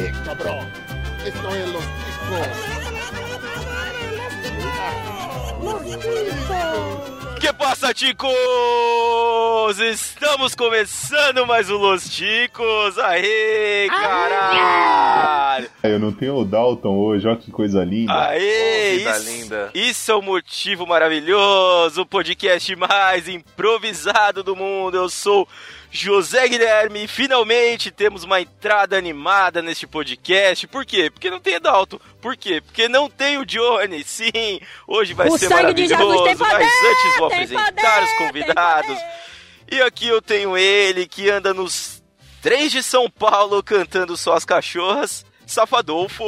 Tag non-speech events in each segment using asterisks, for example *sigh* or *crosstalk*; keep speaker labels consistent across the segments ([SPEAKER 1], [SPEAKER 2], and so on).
[SPEAKER 1] ¡Eh, cabrón! ¡Esto es los
[SPEAKER 2] Que passa, ticos? Estamos começando mais o Los Ticos. Aê, caralho!
[SPEAKER 3] Eu não tenho o Dalton hoje, olha que coisa linda.
[SPEAKER 2] Aê,
[SPEAKER 4] Oh, vida
[SPEAKER 2] isso,
[SPEAKER 4] linda.
[SPEAKER 2] isso é um motivo maravilhoso, o podcast mais improvisado do mundo. Eu sou José Guilherme finalmente temos uma entrada animada neste podcast. Por quê? Porque não tem Dalton. Por quê? Porque não tem o Johnny. Sim, hoje vai
[SPEAKER 5] O
[SPEAKER 2] ser maravilhoso.
[SPEAKER 5] Tem poder,
[SPEAKER 2] mas antes vou apresentar
[SPEAKER 5] poder,
[SPEAKER 2] os convidados. E aqui eu tenho ele que anda nos três de São Paulo cantando só as cachorras. Safadolfo!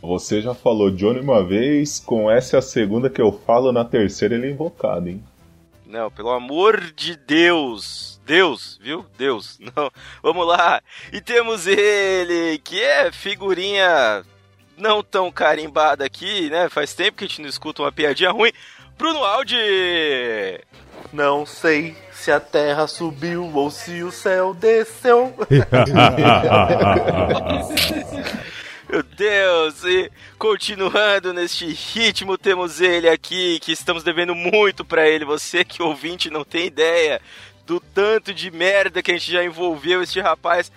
[SPEAKER 3] Você já falou Johnny uma vez, com essa é a segunda que eu falo, na terceira ele é invocado, hein?
[SPEAKER 2] Não, pelo amor de Deus. Deus, viu? Deus. *laughs* Não. Vamos lá. E temos ele, que é figurinha não tão carimbada aqui, né? Faz tempo que a gente não escuta uma piadinha ruim. Bruno Aldi!
[SPEAKER 4] Não sei se a terra subiu ou se o céu desceu. *laughs* *laughs*
[SPEAKER 2] Meu Deus! E continuando neste ritmo, temos ele aqui, que estamos devendo muito pra ele. Você que ouvinte não tem ideia do tanto de merda que a gente já envolveu este rapaz.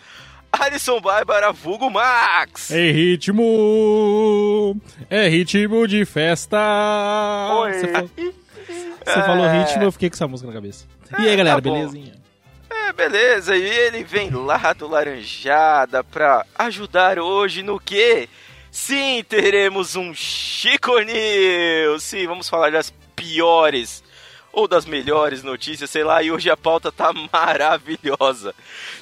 [SPEAKER 2] Alisson Bárbara, vulgo Max!
[SPEAKER 6] É ritmo! É ritmo de festa!
[SPEAKER 4] Oi.
[SPEAKER 6] Você, falou, *laughs* você falou ritmo, eu fiquei com essa música na cabeça. E aí, galera,
[SPEAKER 2] tá
[SPEAKER 6] belezinha?
[SPEAKER 2] É, beleza, e ele vem lá do Laranjada pra ajudar hoje no quê? Sim, teremos um Chico News! Sim, vamos falar das piores ou das melhores notícias, sei lá, e hoje a pauta tá *laughs* maravilhosa.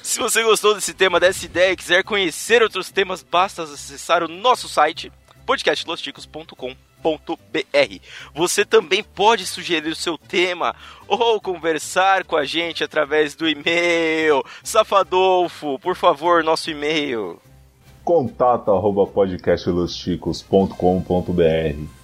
[SPEAKER 2] Se você gostou desse tema, dessa ideia e quiser conhecer outros temas, basta acessar o nosso site podcastlosticos.com.br. Você também pode sugerir o seu tema ou conversar com a gente através do e-mail. Safadolfo, por favor, nosso e-mail.
[SPEAKER 3] Contato arroba podcastlosticos.com.br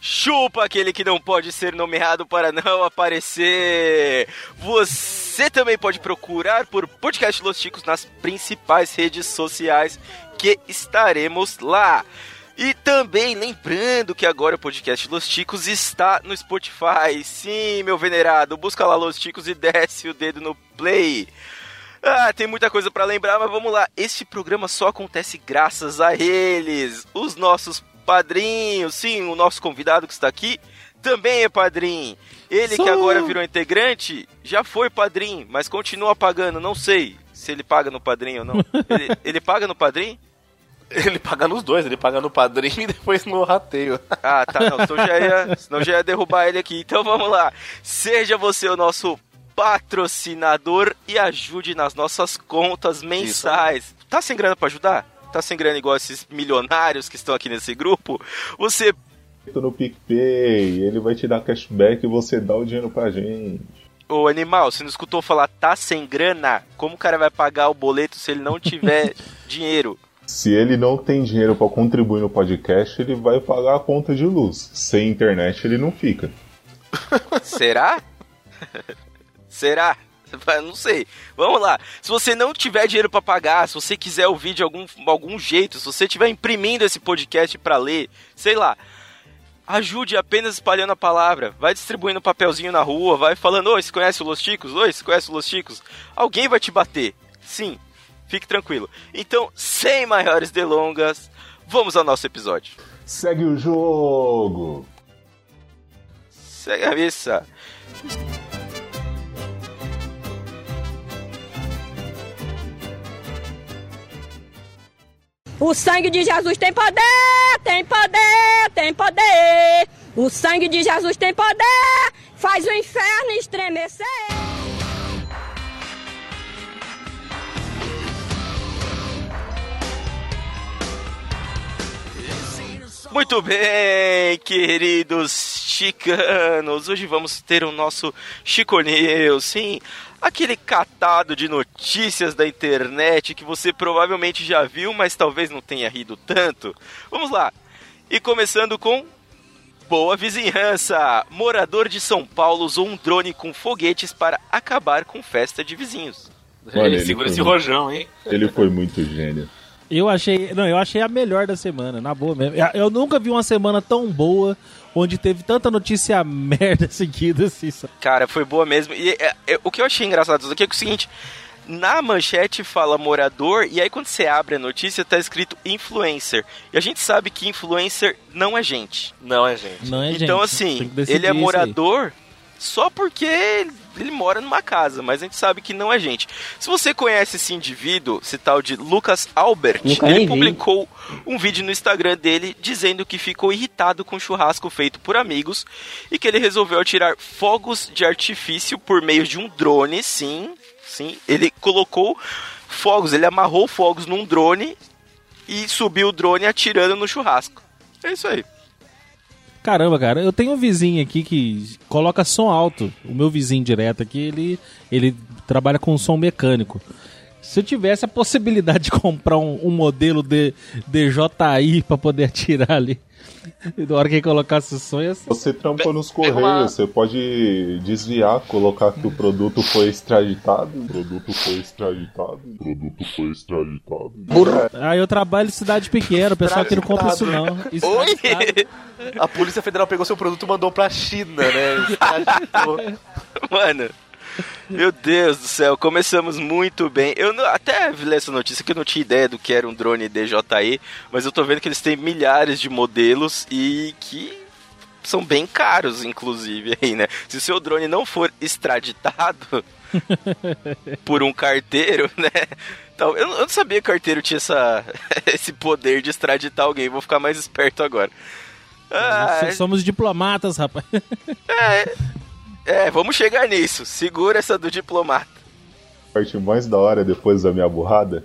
[SPEAKER 2] Chupa aquele que não pode ser nomeado para não aparecer. Você também pode procurar por Podcast Los Chicos nas principais redes sociais que estaremos lá. E também lembrando que agora o podcast Los Ticos está no Spotify. Sim, meu venerado, busca lá Los Ticos e desce o dedo no play. Ah, tem muita coisa pra lembrar, mas vamos lá. Este programa só acontece graças a eles, os nossos padrinhos. Sim, o nosso convidado que está aqui também é padrinho. Ele que
[SPEAKER 6] Sou.
[SPEAKER 2] agora virou integrante, já foi padrinho, mas continua pagando. Não sei se ele paga no padrinho ou não. *laughs* Ele, ele paga no padrinho?
[SPEAKER 4] Ele paga nos dois, ele paga no padrinho *laughs* e depois no rateio.
[SPEAKER 2] Ah, tá, não. Senão já ia, senão já ia derrubar ele aqui. Então vamos lá. Seja você o nosso patrocinador e ajude nas nossas contas mensais. Tá sem grana pra ajudar? Tá sem grana igual esses milionários que estão aqui nesse grupo? Você
[SPEAKER 3] No PicPay, ele vai te dar cashback e você dá o dinheiro pra gente.
[SPEAKER 2] Ô animal, você não escutou falar tá sem grana? Como o cara vai pagar o boleto se ele não tiver *laughs* dinheiro?
[SPEAKER 3] Se ele não tem dinheiro pra contribuir no podcast, ele vai pagar a conta de luz. Sem internet ele não fica. *laughs*
[SPEAKER 2] Será? *laughs* Será? Não sei. Vamos lá. Se você não tiver dinheiro pra pagar, se você quiser ouvir de algum, algum jeito, se você estiver imprimindo esse podcast pra ler, sei lá, ajude apenas espalhando a palavra. Vai distribuindo papelzinho na rua, vai falando: Oi, você conhece o Los Ticos? Oi, você conhece o Los Ticos? Alguém vai te bater. Sim, fique tranquilo. Então, sem maiores delongas, vamos ao nosso episódio.
[SPEAKER 3] Segue o jogo!
[SPEAKER 2] Segue a missa.
[SPEAKER 5] O sangue de Jesus tem poder, tem poder, tem poder. O sangue de Jesus tem poder, faz o inferno estremecer.
[SPEAKER 2] Muito bem, queridos chicanos. Hoje vamos ter o nosso Chico News, sim, aquele catado de notícias da internet que você provavelmente já viu, mas talvez não tenha rido tanto. Vamos lá. E começando com Boa vizinhança! Morador de São Paulo usou um drone com foguetes para acabar com festa de vizinhos.
[SPEAKER 3] Olha,
[SPEAKER 4] ele segura
[SPEAKER 3] foi
[SPEAKER 4] esse rojão, hein?
[SPEAKER 3] Ele foi muito gênio.
[SPEAKER 6] Eu achei. Não, eu achei a melhor da semana, na boa mesmo. Eu, nunca vi uma semana tão boa onde teve tanta notícia *laughs* merda seguida assim. sabe?
[SPEAKER 2] Cara, foi boa mesmo. E é, é, o que eu achei engraçado disso aqui é, que é o seguinte: na manchete fala morador, e aí quando você abre a notícia tá escrito influencer. E a gente sabe que influencer não é gente.
[SPEAKER 4] Não é gente.
[SPEAKER 6] Não é
[SPEAKER 2] então,
[SPEAKER 6] gente,
[SPEAKER 2] assim, ele é morador só porque ele, mora numa casa, mas a gente sabe que não é gente. Se você conhece esse indivíduo, esse tal de Lucas Albert,
[SPEAKER 7] Nunca
[SPEAKER 2] ele
[SPEAKER 7] vi.
[SPEAKER 2] publicou um vídeo no Instagram dele dizendo que ficou irritado com o churrasco feito por amigos e que ele resolveu atirar fogos de artifício por meio de um drone, sim, sim. Ele colocou fogos, ele amarrou fogos num drone e subiu o drone atirando no churrasco. É isso aí.
[SPEAKER 6] Caramba, cara, eu tenho um vizinho aqui que coloca som alto. O meu vizinho direto aqui, ele, ele trabalha com som mecânico. Se eu tivesse a possibilidade de *laughs* comprar um, um modelo de DJI pra poder atirar ali, e na hora que ele colocasse o som, ia ser...
[SPEAKER 3] Você trampa nos correios,
[SPEAKER 4] uma-
[SPEAKER 3] você pode desviar, colocar que o produto foi extraditado. O produto foi extraditado. O produto foi extraditado.
[SPEAKER 6] Ah, eu trabalho em cidade pequena, o pessoal aqui não compra isso não. Isso
[SPEAKER 2] Oi!
[SPEAKER 4] A Polícia Federal pegou seu produto e mandou pra China, né? *laughs* Extraditou.
[SPEAKER 2] Mano, meu Deus do céu, começamos muito bem. Eu não- até vi essa notícia que eu não tinha ideia do que era um drone DJI, mas eu tô vendo que eles têm milhares de modelos e que são bem caros, inclusive, aí, né? Se o seu drone não for extraditado *laughs* por um carteiro, né? Então, eu, não sabia que o carteiro tinha essa, *laughs* esse poder de extraditar alguém, vou ficar mais esperto agora. Ah,
[SPEAKER 6] Somos diplomatas, rapaz.
[SPEAKER 2] é, vamos chegar nisso. Segura essa do diplomata.
[SPEAKER 3] A parte mais da hora depois da minha burrada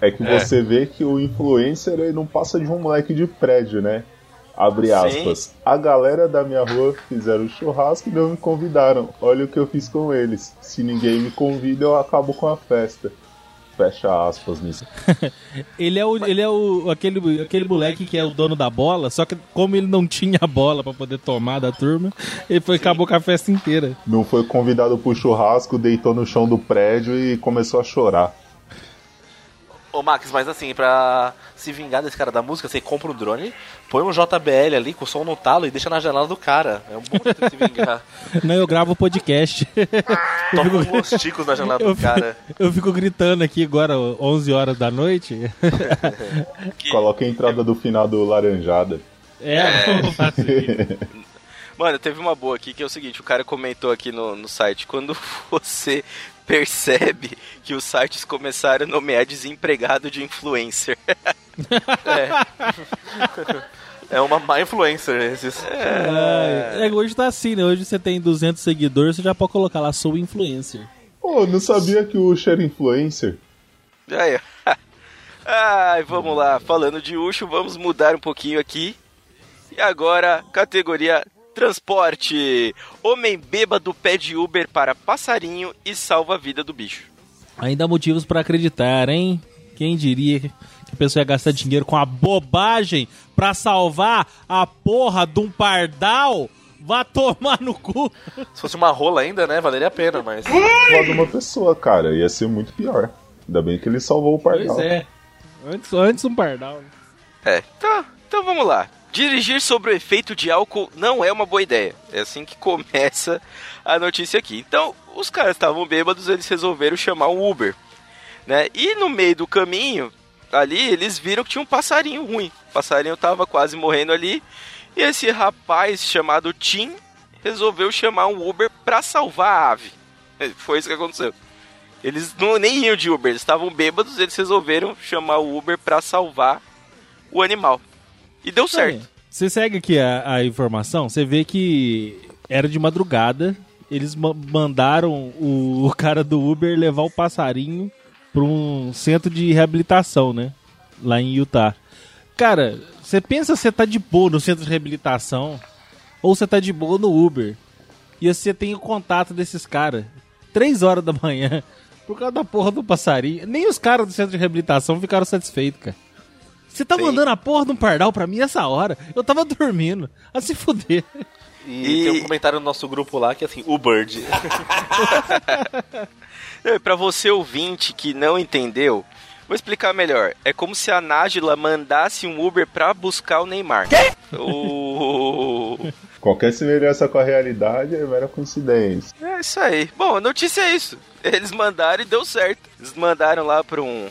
[SPEAKER 3] é que
[SPEAKER 2] É.
[SPEAKER 3] você vê que o influencer ele não passa de um moleque de prédio, né? Abre
[SPEAKER 2] Sim.
[SPEAKER 3] aspas. A galera da minha rua fizeram churrasco e não me convidaram. Olha o que eu fiz com eles. Se ninguém me convida, eu acabo com a festa. Fecha aspas nisso. *laughs*
[SPEAKER 6] Ele é o, ele é o aquele, aquele moleque que é o dono da bola, só que como ele não tinha bola pra poder tomar da turma, ele foi acabou com a festa inteira.
[SPEAKER 3] Não foi convidado pro churrasco, deitou no chão do prédio e começou a chorar.
[SPEAKER 4] Ô Max, mas assim, pra se vingar desse cara da música, você compra um drone, põe um JBL ali com o som no talo e deixa na janela do cara. É um bom jeito de se vingar. *laughs*
[SPEAKER 6] Não, eu gravo podcast. *laughs*
[SPEAKER 4] Toma uns ticos na janela
[SPEAKER 6] Eu
[SPEAKER 4] do cara.
[SPEAKER 6] fico, eu fico gritando aqui agora, 11 horas da noite. *laughs*
[SPEAKER 3] Coloca a entrada do final do Laranjada.
[SPEAKER 6] É, eu isso.
[SPEAKER 2] Mano, teve uma boa aqui que é o seguinte: o cara comentou aqui no, no site. Quando você percebe que os sites começaram a nomear desempregado de influencer. *laughs* *laughs*
[SPEAKER 4] É uma má influencer esses.
[SPEAKER 6] É, é, hoje tá assim, né? Hoje você tem 200 seguidores, você já pode colocar lá, sou influencer.
[SPEAKER 3] Pô, não sabia que o Ucho era influencer?
[SPEAKER 2] Aí. *laughs* Ai, vamos lá. Falando de Ucho, vamos mudar um pouquinho aqui. E agora, categoria transporte. Homem bêbado pede Uber para passarinho e salva a vida do bicho.
[SPEAKER 6] Ainda há motivos pra acreditar, hein? Quem diria que a pessoa ia gastar dinheiro com a bobagem pra salvar a porra de um pardal? Vá tomar no cu.
[SPEAKER 4] Se fosse uma rola ainda, né? Valeria a pena, mas.
[SPEAKER 3] Só de uma pessoa, cara. Ia ser muito pior. Ainda bem que ele salvou o pardal.
[SPEAKER 6] Pois é. Antes, antes um pardal.
[SPEAKER 2] É, então, então vamos lá. Dirigir sobre o efeito de álcool não é uma boa ideia. É assim que começa a notícia aqui. Então, os caras estavam bêbados, eles resolveram chamar um Uber. Né? E no meio do caminho, ali, eles viram que tinha um passarinho ruim. O passarinho tava quase morrendo ali. E esse rapaz chamado Tim resolveu chamar um Uber pra salvar a ave. *laughs* Foi isso que aconteceu. Eles não, nem iam de Uber, eles estavam bêbados, eles resolveram chamar o Uber pra salvar o animal. E deu certo.
[SPEAKER 6] Você segue aqui a, a informação, você vê que era de madrugada, eles ma- mandaram o, o cara do Uber levar o passarinho para um centro de reabilitação, né? Lá em Utah. Cara, você pensa você tá de boa no centro de reabilitação ou você tá de boa no Uber e você tem o contato desses caras três horas da manhã por causa da porra do passarinho. Nem os caras do centro de reabilitação ficaram satisfeitos, cara. Você tá
[SPEAKER 2] Sim.
[SPEAKER 6] mandando a porra de um pardal pra mim essa hora? Eu tava dormindo. A se fuder.
[SPEAKER 4] E,
[SPEAKER 2] E-
[SPEAKER 4] tem um comentário no nosso grupo lá que é assim, o Bird. *laughs*
[SPEAKER 2] É, Pra você ouvinte que não entendeu, Vou explicar melhor. É como se a Nájila mandasse um Uber pra buscar o Neymar. Quê? O... *laughs*
[SPEAKER 3] Qualquer semelhança com a realidade é mera coincidência.
[SPEAKER 2] É isso aí. Bom, a notícia é isso. Eles mandaram e deu certo. Eles mandaram lá pra um.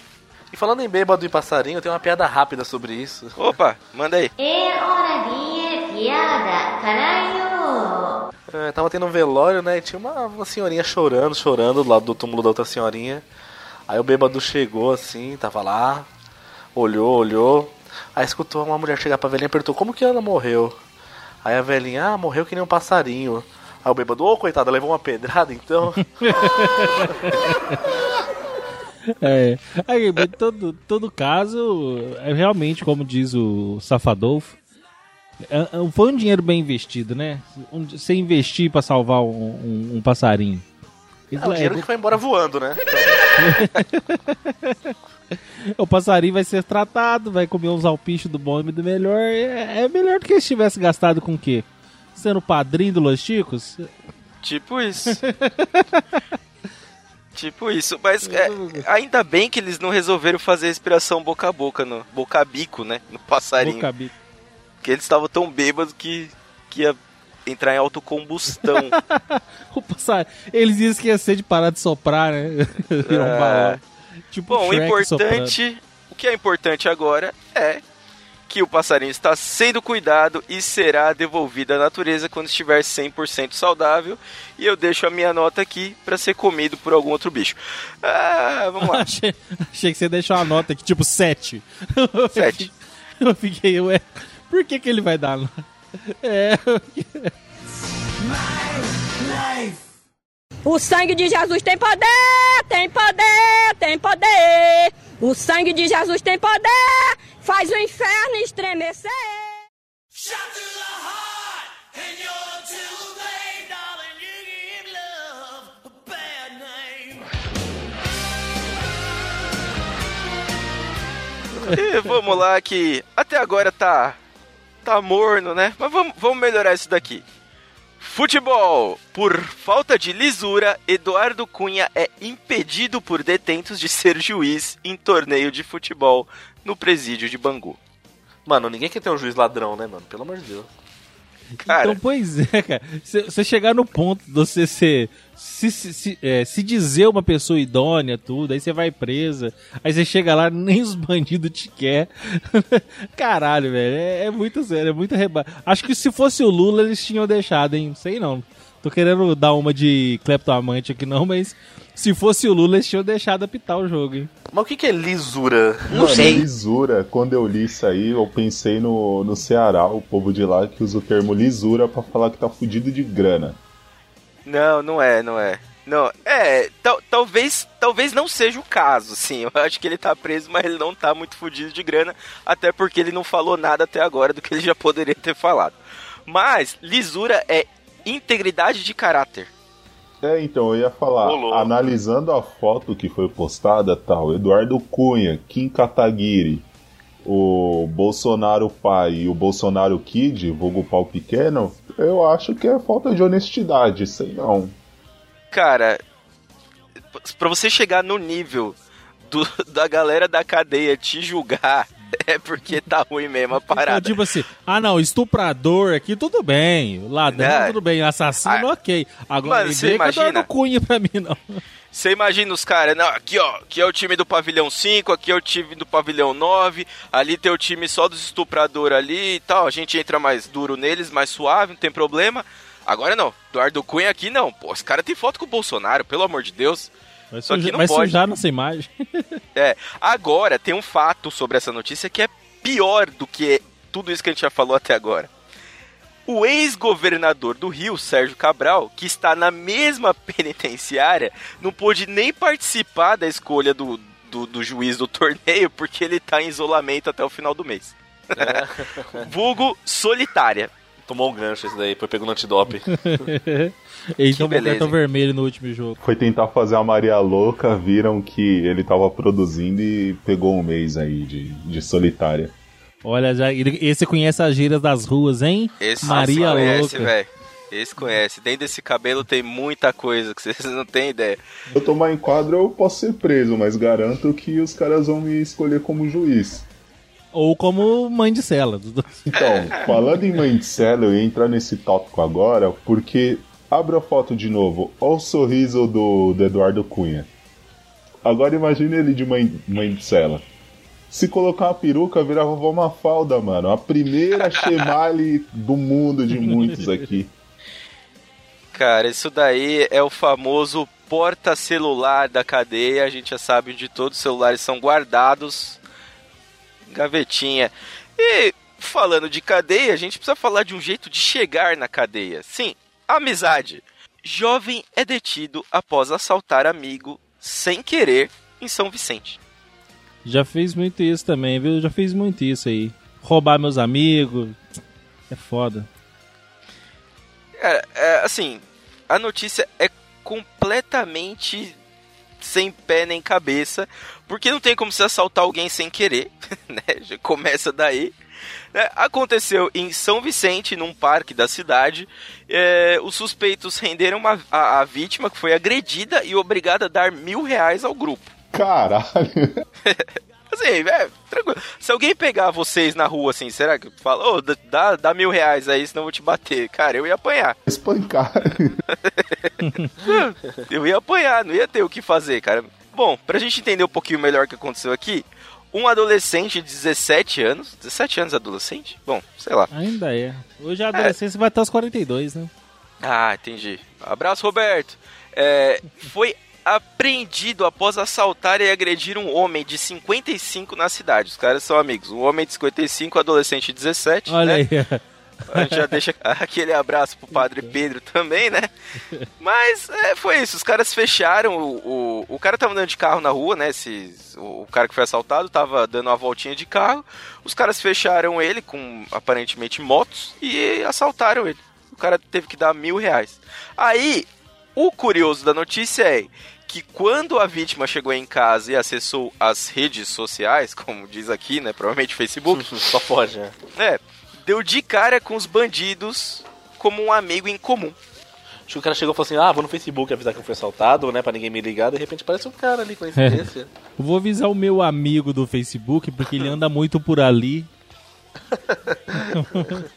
[SPEAKER 4] E falando em bêbado e passarinho, tem uma piada rápida sobre isso.
[SPEAKER 2] Opa, manda aí.
[SPEAKER 7] É hora de piada, caralho!
[SPEAKER 4] É, tava tendo um velório, né? E tinha uma, uma senhorinha chorando, chorando do lado do túmulo da outra senhorinha. Aí o bêbado chegou assim, tava lá, olhou, olhou. Aí escutou uma mulher chegar pra velhinha e perguntou como que ela morreu. Aí a velhinha, ah, morreu que nem um passarinho. Aí o bêbado, ô coitada, levou uma pedrada então. *laughs*
[SPEAKER 6] É. Aí, todo, todo caso, é realmente, como diz o Safadolfo, é- é- foi um dinheiro bem investido, né? Você investir pra salvar um, um- um passarinho.
[SPEAKER 4] É o
[SPEAKER 6] é-
[SPEAKER 4] dinheiro que foi embora voando, né? *laughs*
[SPEAKER 6] o passarinho vai ser tratado, vai comer uns alpichos do bom e do melhor. É, é melhor do que se tivesse gastado com o quê? Sendo padrinho do Los Chicos?
[SPEAKER 2] Tipo isso. *laughs* tipo isso. Mas é, ainda bem que eles não resolveram fazer respiração boca a boca, no, boca a bico, né? No passarinho.
[SPEAKER 6] Boca bico.
[SPEAKER 2] Porque eles estavam tão bêbados que, que ia entrar em autocombustão. *laughs*
[SPEAKER 6] O passarinho. Eles diziam que ia ser de parar de soprar, né? *laughs* Virar um
[SPEAKER 2] É.
[SPEAKER 6] balão. Tipo
[SPEAKER 2] Bom, o importante. O que é importante agora é que o passarinho está sendo cuidado e será devolvido à natureza quando estiver 100% saudável. E eu deixo a minha nota aqui para ser comido por algum outro bicho. Ah, vamos lá. *laughs*
[SPEAKER 6] achei, achei que você deixou uma nota aqui, tipo 7. *laughs*
[SPEAKER 2] Sete.
[SPEAKER 6] Eu fiquei, ué, por que, que ele vai dar nota? *laughs* É,
[SPEAKER 5] O sangue de Jesus tem poder, tem poder, tem poder. O sangue de Jesus tem poder, faz o inferno estremecer.
[SPEAKER 2] E *laughs* vamos lá que até agora tá tá morno, né? Mas vamos, vamos melhorar isso daqui. Futebol. Por falta de lisura, Eduardo Cunha é impedido por detentos de ser juiz em torneio de futebol no presídio de Bangu.
[SPEAKER 4] Mano, ninguém quer ter um juiz ladrão, né, mano? Pelo amor de Deus.
[SPEAKER 2] Cara,
[SPEAKER 6] então, pois é, cara. Você chegar no ponto de você ser. Se, se, se, é, se dizer uma pessoa idônea, tudo, aí você vai presa. Aí você chega lá, nem os bandidos te quer. *laughs* Caralho, velho. É, é muito sério, é muito reba. Acho que se fosse o Lula, eles tinham deixado, hein? Sei não. Tô querendo dar uma de cleptoamante aqui, não, mas se fosse o Lula, eles tinham deixado apitar o jogo, hein?
[SPEAKER 4] Mas o que, que é lisura?
[SPEAKER 3] Mano, lisura, quando eu li isso aí, eu pensei no, no Ceará, o povo de lá que usa o termo lisura pra falar que tá fudido de grana.
[SPEAKER 2] Não, não é, não é. Não, é, tal- talvez, talvez não seja o caso, sim. Eu acho que ele tá preso, mas ele não tá muito fudido de grana, até porque ele não falou nada até agora do que ele já poderia ter falado. Mas lisura é integridade de caráter.
[SPEAKER 3] É, então, eu ia falar,
[SPEAKER 2] Ô, louco.
[SPEAKER 3] analisando a foto que foi postada, tal, Eduardo Cunha, Kim Kataguiri, o Bolsonaro pai e o Bolsonaro Kid, vulgo pau pequeno, eu acho que é falta de honestidade, sei não.
[SPEAKER 2] Cara, pra você chegar no nível do- da galera da cadeia te julgar, é porque tá ruim mesmo a
[SPEAKER 6] Então,
[SPEAKER 2] parada.
[SPEAKER 6] tipo assim, ah não, estuprador aqui, tudo bem. Ladrão,
[SPEAKER 2] É.
[SPEAKER 6] tudo bem. Assassino,
[SPEAKER 2] Ah,
[SPEAKER 6] ok. Agora,
[SPEAKER 2] mano, você imagina?
[SPEAKER 6] cunha pra mim, não.
[SPEAKER 2] Você imagina os caras, não, aqui ó, aqui é o time do pavilhão 5, aqui é o time do pavilhão 9, ali tem o time só dos estupradores ali e tal, a gente entra mais duro neles, mais suave, não tem problema. Agora não, Eduardo Cunha aqui não, pô, esse cara tem foto com o Bolsonaro, pelo amor de Deus.
[SPEAKER 6] Vai,
[SPEAKER 2] Só que
[SPEAKER 6] sujar,
[SPEAKER 2] não
[SPEAKER 6] vai
[SPEAKER 2] pode.
[SPEAKER 6] sujar nessa imagem. *laughs*
[SPEAKER 2] É, agora tem um fato sobre essa notícia que é pior do que tudo isso que a gente já falou até agora. O ex-governador do Rio, Sérgio Cabral, que está na mesma *laughs* penitenciária, não pôde nem participar da escolha do, do, do juiz do torneio porque ele está em isolamento até o final do mês. *laughs* Vulgo solitária.
[SPEAKER 4] Tomou um gancho esse daí, foi pegando no antidope. *laughs*
[SPEAKER 6] Ele tomou
[SPEAKER 2] beleza,
[SPEAKER 6] cartão
[SPEAKER 2] hein?
[SPEAKER 6] vermelho no último jogo.
[SPEAKER 3] Foi tentar fazer a Maria Louca, viram que ele tava produzindo e pegou um mês aí de, de solitária.
[SPEAKER 6] Olha, já, ele- esse conhece as gírias das ruas, hein?
[SPEAKER 2] Esse
[SPEAKER 6] Maria
[SPEAKER 2] conhece,
[SPEAKER 6] Louca.
[SPEAKER 2] velho. Esse conhece. Dentro desse cabelo tem muita coisa que vocês *laughs* não têm ideia.
[SPEAKER 3] Se eu tomar em quadro, eu posso ser preso, mas garanto que os caras vão me escolher como juiz.
[SPEAKER 6] Ou como mãe de cela. dos dois. *laughs*
[SPEAKER 3] Então, falando em mãe de cela, eu ia entrar nesse tópico agora, porque abre a foto de novo. Olha o sorriso do, do Eduardo Cunha. Agora imagine ele de mãe, mãe de cela. Se colocar uma peruca, virava vovó Mafalda, mano. A primeira *laughs* chemale do mundo de muitos aqui.
[SPEAKER 2] Cara, isso daí é o famoso porta-celular da cadeia. A gente já sabe onde todos os celulares são guardados. Gavetinha. E falando de cadeia, a gente precisa falar de um jeito de chegar na cadeia. Sim, amizade. Jovem é detido após assaltar amigo sem querer em São Vicente.
[SPEAKER 6] Já fez muito isso também, viu? Já fez muito isso aí. Roubar meus amigos. É foda.
[SPEAKER 2] É, é, assim, a notícia é completamente sem pé nem cabeça, porque não tem como se assaltar alguém sem querer, *laughs* né? Já começa daí. né? Aconteceu em São Vicente, num parque da cidade. É, os suspeitos renderam uma- a, a vítima que foi agredida e obrigada a dar mil reais ao grupo.
[SPEAKER 3] Caralho. *laughs*
[SPEAKER 2] Assim, é, tranquilo. Se alguém pegar vocês na rua assim, será que fala, ô, dá, dá mil reais aí, senão eu vou te bater? Cara, eu ia apanhar. *laughs*
[SPEAKER 3] Espancar. *laughs*
[SPEAKER 2] Eu ia apanhar, não ia ter o que fazer, cara. Bom, pra gente entender um pouquinho melhor o que aconteceu aqui, um adolescente de 17 anos. 17 anos adolescente? Bom, sei lá.
[SPEAKER 6] Ainda é. Hoje a adolescência vai até os 42, né?
[SPEAKER 2] Ah, entendi. Abraço, Roberto. É, foi apreendido após assaltar e agredir um homem de 55 na cidade. Os caras são amigos. Um homem de 55, adolescente de 17.
[SPEAKER 6] Olha
[SPEAKER 2] né?
[SPEAKER 6] aí.
[SPEAKER 2] A gente já deixa *laughs* aquele abraço pro padre Pedro também, né? Mas é, foi isso, os caras fecharam. O, o, o cara tava andando de carro na rua, né? Esse, o, o cara que foi assaltado tava dando uma voltinha de carro. Os caras fecharam ele com aparentemente motos e assaltaram ele. O cara teve que dar mil reais. Aí, o curioso da notícia é que quando a vítima chegou em casa e acessou as redes sociais, *laughs* como diz aqui, né? Provavelmente Facebook,
[SPEAKER 4] Só pode, né?
[SPEAKER 2] é, deu de cara com os bandidos como um amigo em comum.
[SPEAKER 4] Acho que o cara chegou e falou assim: ah, vou no Facebook avisar que eu fui assaltado, né? Pra ninguém me ligar. De repente parece um cara ali, coincidência. *laughs*
[SPEAKER 6] Eu vou avisar o meu amigo do Facebook, porque ele anda muito por ali. *laughs*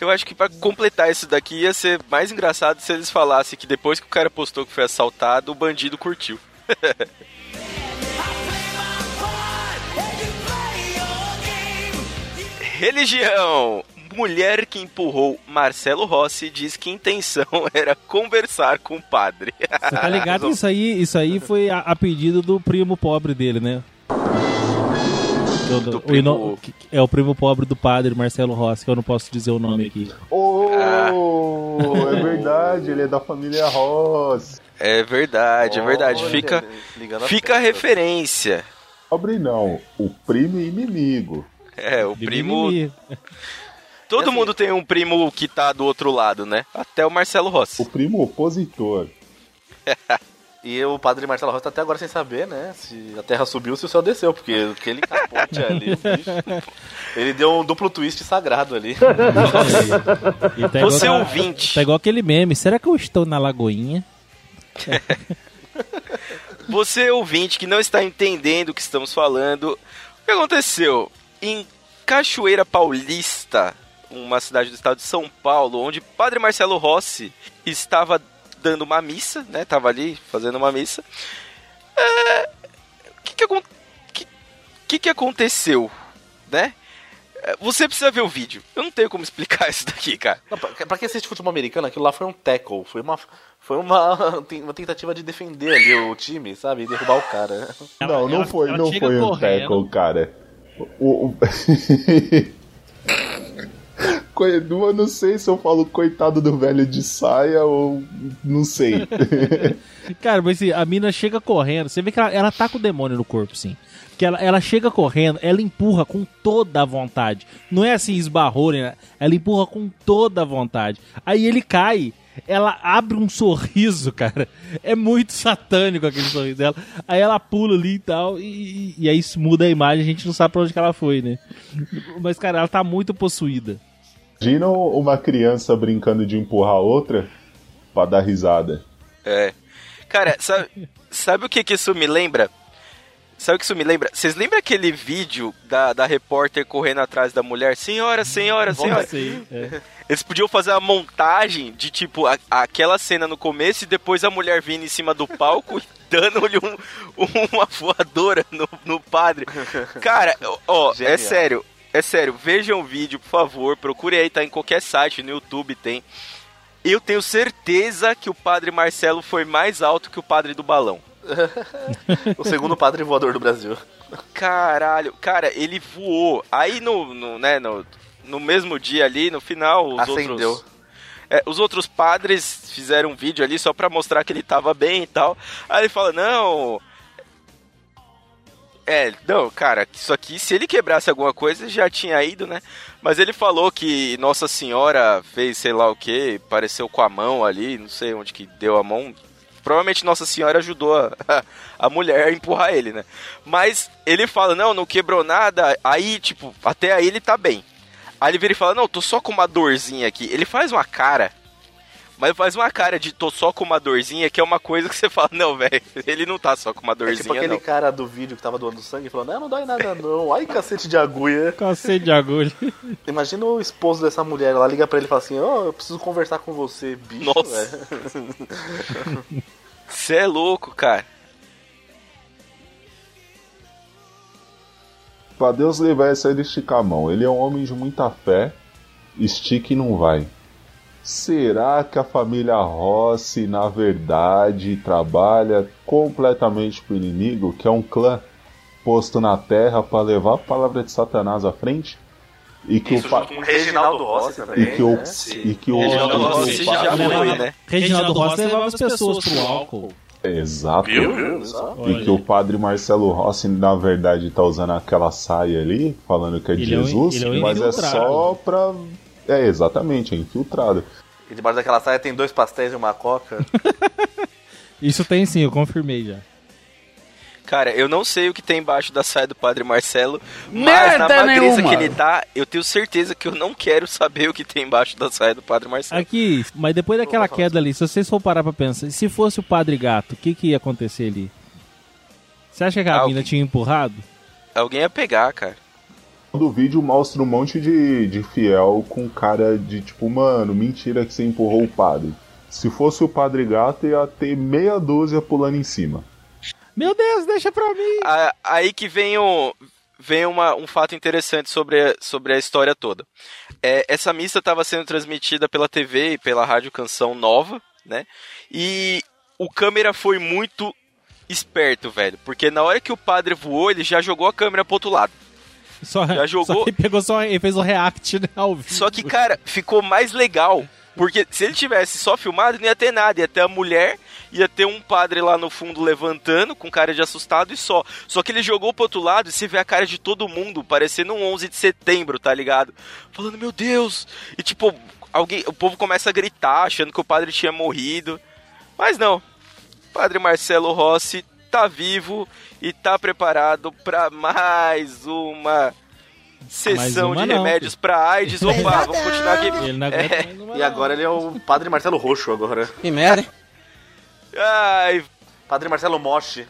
[SPEAKER 2] Eu acho que pra completar isso daqui ia ser mais engraçado se eles falassem que depois que o cara postou que foi assaltado, o bandido curtiu. *laughs* Religião. Mulher que empurrou Marcelo Rossi diz que a intenção *laughs* era conversar com o padre.
[SPEAKER 6] Você tá ligado? *laughs* Isso aí, isso aí foi a, a pedido do primo pobre dele, né? Do- do-
[SPEAKER 2] primo-
[SPEAKER 6] É o primo pobre do padre Marcelo Rossi, que eu não posso dizer o nome aqui.
[SPEAKER 3] Oh, é verdade, ele é da família Ross.
[SPEAKER 2] É verdade, é verdade.
[SPEAKER 4] Olha,
[SPEAKER 2] Fica, fica a referência.
[SPEAKER 3] Pobre não, o primo e inimigo.
[SPEAKER 2] É, o
[SPEAKER 6] De
[SPEAKER 2] primo.
[SPEAKER 6] mimimi.
[SPEAKER 2] Todo
[SPEAKER 4] assim-
[SPEAKER 2] mundo tem um primo que tá do outro lado, né? Até o Marcelo Rossi.
[SPEAKER 3] O primo opositor. *laughs*
[SPEAKER 4] E o padre Marcelo Rossi tá até agora sem saber, né? Se a terra subiu, se o céu desceu. Porque aquele capote *laughs* ali, bicho, ele deu um duplo twist sagrado ali.
[SPEAKER 6] E tá igual
[SPEAKER 2] Você
[SPEAKER 6] aquela-
[SPEAKER 2] ouvinte.
[SPEAKER 6] Tá igual aquele meme. Será que eu estou na lagoinha? *laughs*
[SPEAKER 2] Você ouvinte que não está entendendo o que estamos falando, o que aconteceu? Em Cachoeira Paulista, uma cidade do estado de São Paulo, onde Padre Marcelo Rossi estava dando uma missa, né? Tava ali fazendo uma missa. É, O que que, acon- que, que que aconteceu, né? É, Você precisa ver o vídeo. Eu não tenho como explicar *laughs* isso daqui, cara.
[SPEAKER 4] Não, pra, pra quem assiste futebol americano, aquilo lá foi um tackle. Foi uma, foi uma, *laughs* uma tentativa de defender ali o time, sabe? E derrubar o cara.
[SPEAKER 3] não, não
[SPEAKER 6] ela-
[SPEAKER 3] foi, não foi um
[SPEAKER 6] correndo.
[SPEAKER 3] tackle, cara. O, o... *laughs* Coi- eu não sei se eu falo coitado do velho de saia ou não sei. *laughs*
[SPEAKER 6] Cara, mas assim, a mina chega correndo. Você vê que ela, ela tá com o demônio no corpo, sim. Que ela, ela chega correndo, ela empurra com toda a vontade. Não é assim, esbarrou, né? Ela empurra com toda a vontade. Aí ele cai. Ela abre um sorriso, *laughs* cara. É muito satânico aquele sorriso dela. Aí ela pula ali e tal. E, e aí isso muda a imagem, a gente não sabe pra onde que ela foi, né? Mas, cara, ela tá muito possuída.
[SPEAKER 3] Imagina uma criança brincando de empurrar outra pra dar risada.
[SPEAKER 2] É. Cara, sabe, sabe o que, que isso me lembra? Sabe o que isso me lembra? Vocês lembram aquele vídeo da, da repórter correndo atrás da mulher? Senhora, senhora, senhora.
[SPEAKER 6] Sei, é. *laughs*
[SPEAKER 2] Eles podiam fazer uma montagem de tipo a- aquela cena no começo e depois a mulher vindo em cima do palco e *laughs* dando-lhe um- uma voadora no, no padre. Cara, ó, é sério, é sério, vejam o vídeo, por favor, procure aí, tá em qualquer site, no YouTube tem. Eu tenho certeza que o padre Marcelo foi mais alto que o padre do balão. *laughs*
[SPEAKER 4] O segundo padre voador do Brasil.
[SPEAKER 2] Caralho, cara, ele voou. Aí no, no, né, no, no mesmo dia ali, no final, os
[SPEAKER 4] Acendeu.
[SPEAKER 2] outros. é, os outros padres fizeram um vídeo ali só pra mostrar que ele tava bem e tal. Aí ele fala, não. É, não, cara, isso aqui, se ele quebrasse alguma coisa, já tinha ido, né? Mas ele falou que Nossa Senhora fez sei lá o que, pareceu com a mão ali, não sei onde que deu a mão. Provavelmente Nossa Senhora ajudou a, *laughs* a mulher a empurrar ele, né? Mas ele fala, não, não quebrou nada. Aí, tipo, até aí ele tá bem. Aí ele vira e fala, não, tô só com uma dorzinha aqui. Ele faz uma cara, mas faz uma cara de tô só com uma dorzinha, que é uma coisa que você fala, não, velho, ele não tá só com uma
[SPEAKER 4] É
[SPEAKER 2] dorzinha,
[SPEAKER 4] tipo aquele
[SPEAKER 2] não.
[SPEAKER 4] cara do vídeo que tava doando sangue falando, não, não dói nada não. Ai, cacete de agulha. *laughs*
[SPEAKER 6] Cacete de agulha.
[SPEAKER 4] Imagina o esposo dessa mulher, ela liga pra ele e fala assim, ó, eu preciso conversar com você, bicho.
[SPEAKER 2] Nossa.
[SPEAKER 4] É. *laughs*
[SPEAKER 2] Você é louco, cara.
[SPEAKER 3] Pra Deus levar essa ele esticar a mão. Ele é um homem de muita fé. Estique e não vai. Será que a família Rossi, na verdade, trabalha completamente pro inimigo, que é um clã posto na terra para levar a palavra de Satanás à frente? E que
[SPEAKER 4] Isso
[SPEAKER 3] o pa-
[SPEAKER 4] junto com o Reginaldo Rossi também.
[SPEAKER 3] e que o
[SPEAKER 4] né?
[SPEAKER 3] e que o,
[SPEAKER 2] Reginaldo
[SPEAKER 3] o
[SPEAKER 2] Rossi já
[SPEAKER 6] leva-
[SPEAKER 2] foi, né?
[SPEAKER 6] Reginaldo Rossi levava as pessoas pro álcool.
[SPEAKER 3] Exato.
[SPEAKER 4] Viu? Viu?
[SPEAKER 3] E que o padre Marcelo Rossi, na verdade, tá usando aquela saia ali, falando que é de
[SPEAKER 6] Ele é um-
[SPEAKER 3] Jesus,
[SPEAKER 6] ele é um
[SPEAKER 3] mas é só pra. É, exatamente, é infiltrado.
[SPEAKER 4] E debaixo daquela saia tem dois pastéis e uma coca. *laughs*
[SPEAKER 6] Isso tem sim, eu confirmei já.
[SPEAKER 2] Cara, eu não sei o que tem embaixo da saia do Padre Marcelo, mas
[SPEAKER 1] Merda
[SPEAKER 2] na magreza
[SPEAKER 1] nenhuma.
[SPEAKER 2] que ele tá, eu tenho certeza que eu não quero saber o que tem embaixo da saia do Padre Marcelo.
[SPEAKER 6] Aqui, mas depois daquela queda ali, se vocês for parar pra pensar, se fosse o Padre Gato, o que, que ia acontecer ali? Você acha que a
[SPEAKER 2] o
[SPEAKER 6] mina tinha empurrado?
[SPEAKER 2] Alguém ia pegar, cara.
[SPEAKER 3] Do vídeo mostra um monte de, de fiel com cara de tipo, mano, mentira que você empurrou o padre. Se fosse o padre gato, ia ter meia dúzia pulando em cima.
[SPEAKER 6] Meu Deus, deixa pra mim!
[SPEAKER 2] Aí que vem, o, vem uma- um fato interessante sobre, a- sobre a história toda. É, essa missa estava sendo transmitida pela TV e pela Rádio Canção Nova, né? E o câmera foi muito esperto, velho. Porque na hora que o padre voou, ele já jogou a câmera pro outro lado.
[SPEAKER 6] Só,
[SPEAKER 2] Já jogou-
[SPEAKER 6] Só pegou só, ele fez o react, né, ao vivo.
[SPEAKER 2] Só que, cara, ficou mais legal. Porque se ele tivesse só filmado, não ia ter nada. Ia ter a mulher, ia ter um padre lá no fundo levantando, com cara de assustado e só. Só que ele jogou pro outro lado e você vê a cara de todo mundo, parecendo um 11 de setembro, tá ligado? Falando, meu Deus! E tipo, alguém, o povo começa a gritar, achando que o padre tinha morrido. Mas não. Padre Marcelo Rossi tá vivo e tá preparado pra mais uma sessão
[SPEAKER 6] uma
[SPEAKER 2] de
[SPEAKER 6] não,
[SPEAKER 2] remédios pra AIDS. Opa, vamos continuar aqui.
[SPEAKER 6] Ele não aguenta
[SPEAKER 2] É.
[SPEAKER 4] E agora ele é o Padre Marcelo Roxo agora.
[SPEAKER 1] Que merda, hein?
[SPEAKER 2] Ai,
[SPEAKER 4] Padre Marcelo Moche.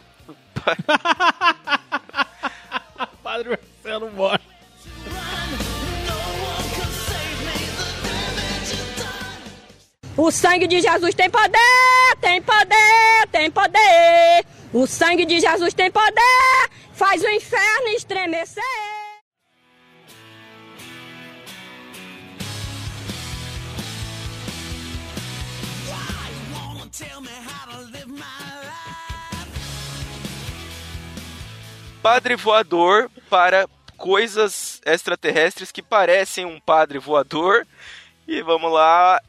[SPEAKER 4] *laughs*
[SPEAKER 6] Padre Marcelo morre.
[SPEAKER 5] O sangue de Jesus tem poder, tem poder, tem poder. O sangue de Jesus tem poder, faz o inferno estremecer.
[SPEAKER 2] padre voador para coisas extraterrestres que parecem um padre voador. E vamos lá.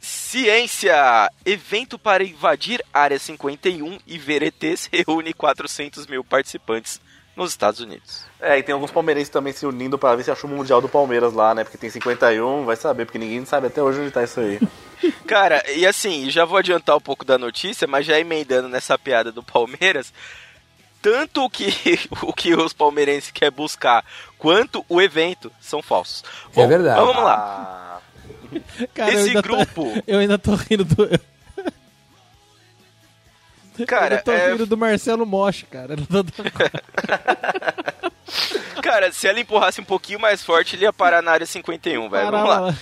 [SPEAKER 2] Ciência! Evento para invadir Área 51 e ver ETs reúne 400 mil participantes nos Estados Unidos.
[SPEAKER 4] É, e tem alguns palmeirenses também se unindo pra ver se achou o Mundial do Palmeiras lá, né? Porque tem 51, vai saber, porque ninguém sabe até hoje onde tá isso aí. *laughs*
[SPEAKER 2] Cara, e assim, já vou adiantar um pouco da notícia, mas já emendando nessa piada do Palmeiras. tanto o que, *laughs* o que os palmeirenses querem buscar quanto o evento são falsos.
[SPEAKER 8] É verdade.
[SPEAKER 2] Então vamos lá.
[SPEAKER 4] Ah, *laughs*
[SPEAKER 6] Cara, eu
[SPEAKER 2] Esse
[SPEAKER 6] tô-
[SPEAKER 2] grupo,
[SPEAKER 6] eu ainda tô rindo do. *laughs*
[SPEAKER 2] cara,
[SPEAKER 6] eu tô
[SPEAKER 2] é,
[SPEAKER 6] rindo do Marcelo Mosch, cara. *laughs* Eu tô-
[SPEAKER 2] cara, se ela empurrasse um pouquinho mais forte, ele ia parar na área 51, velho. Vamos lá.
[SPEAKER 6] lá.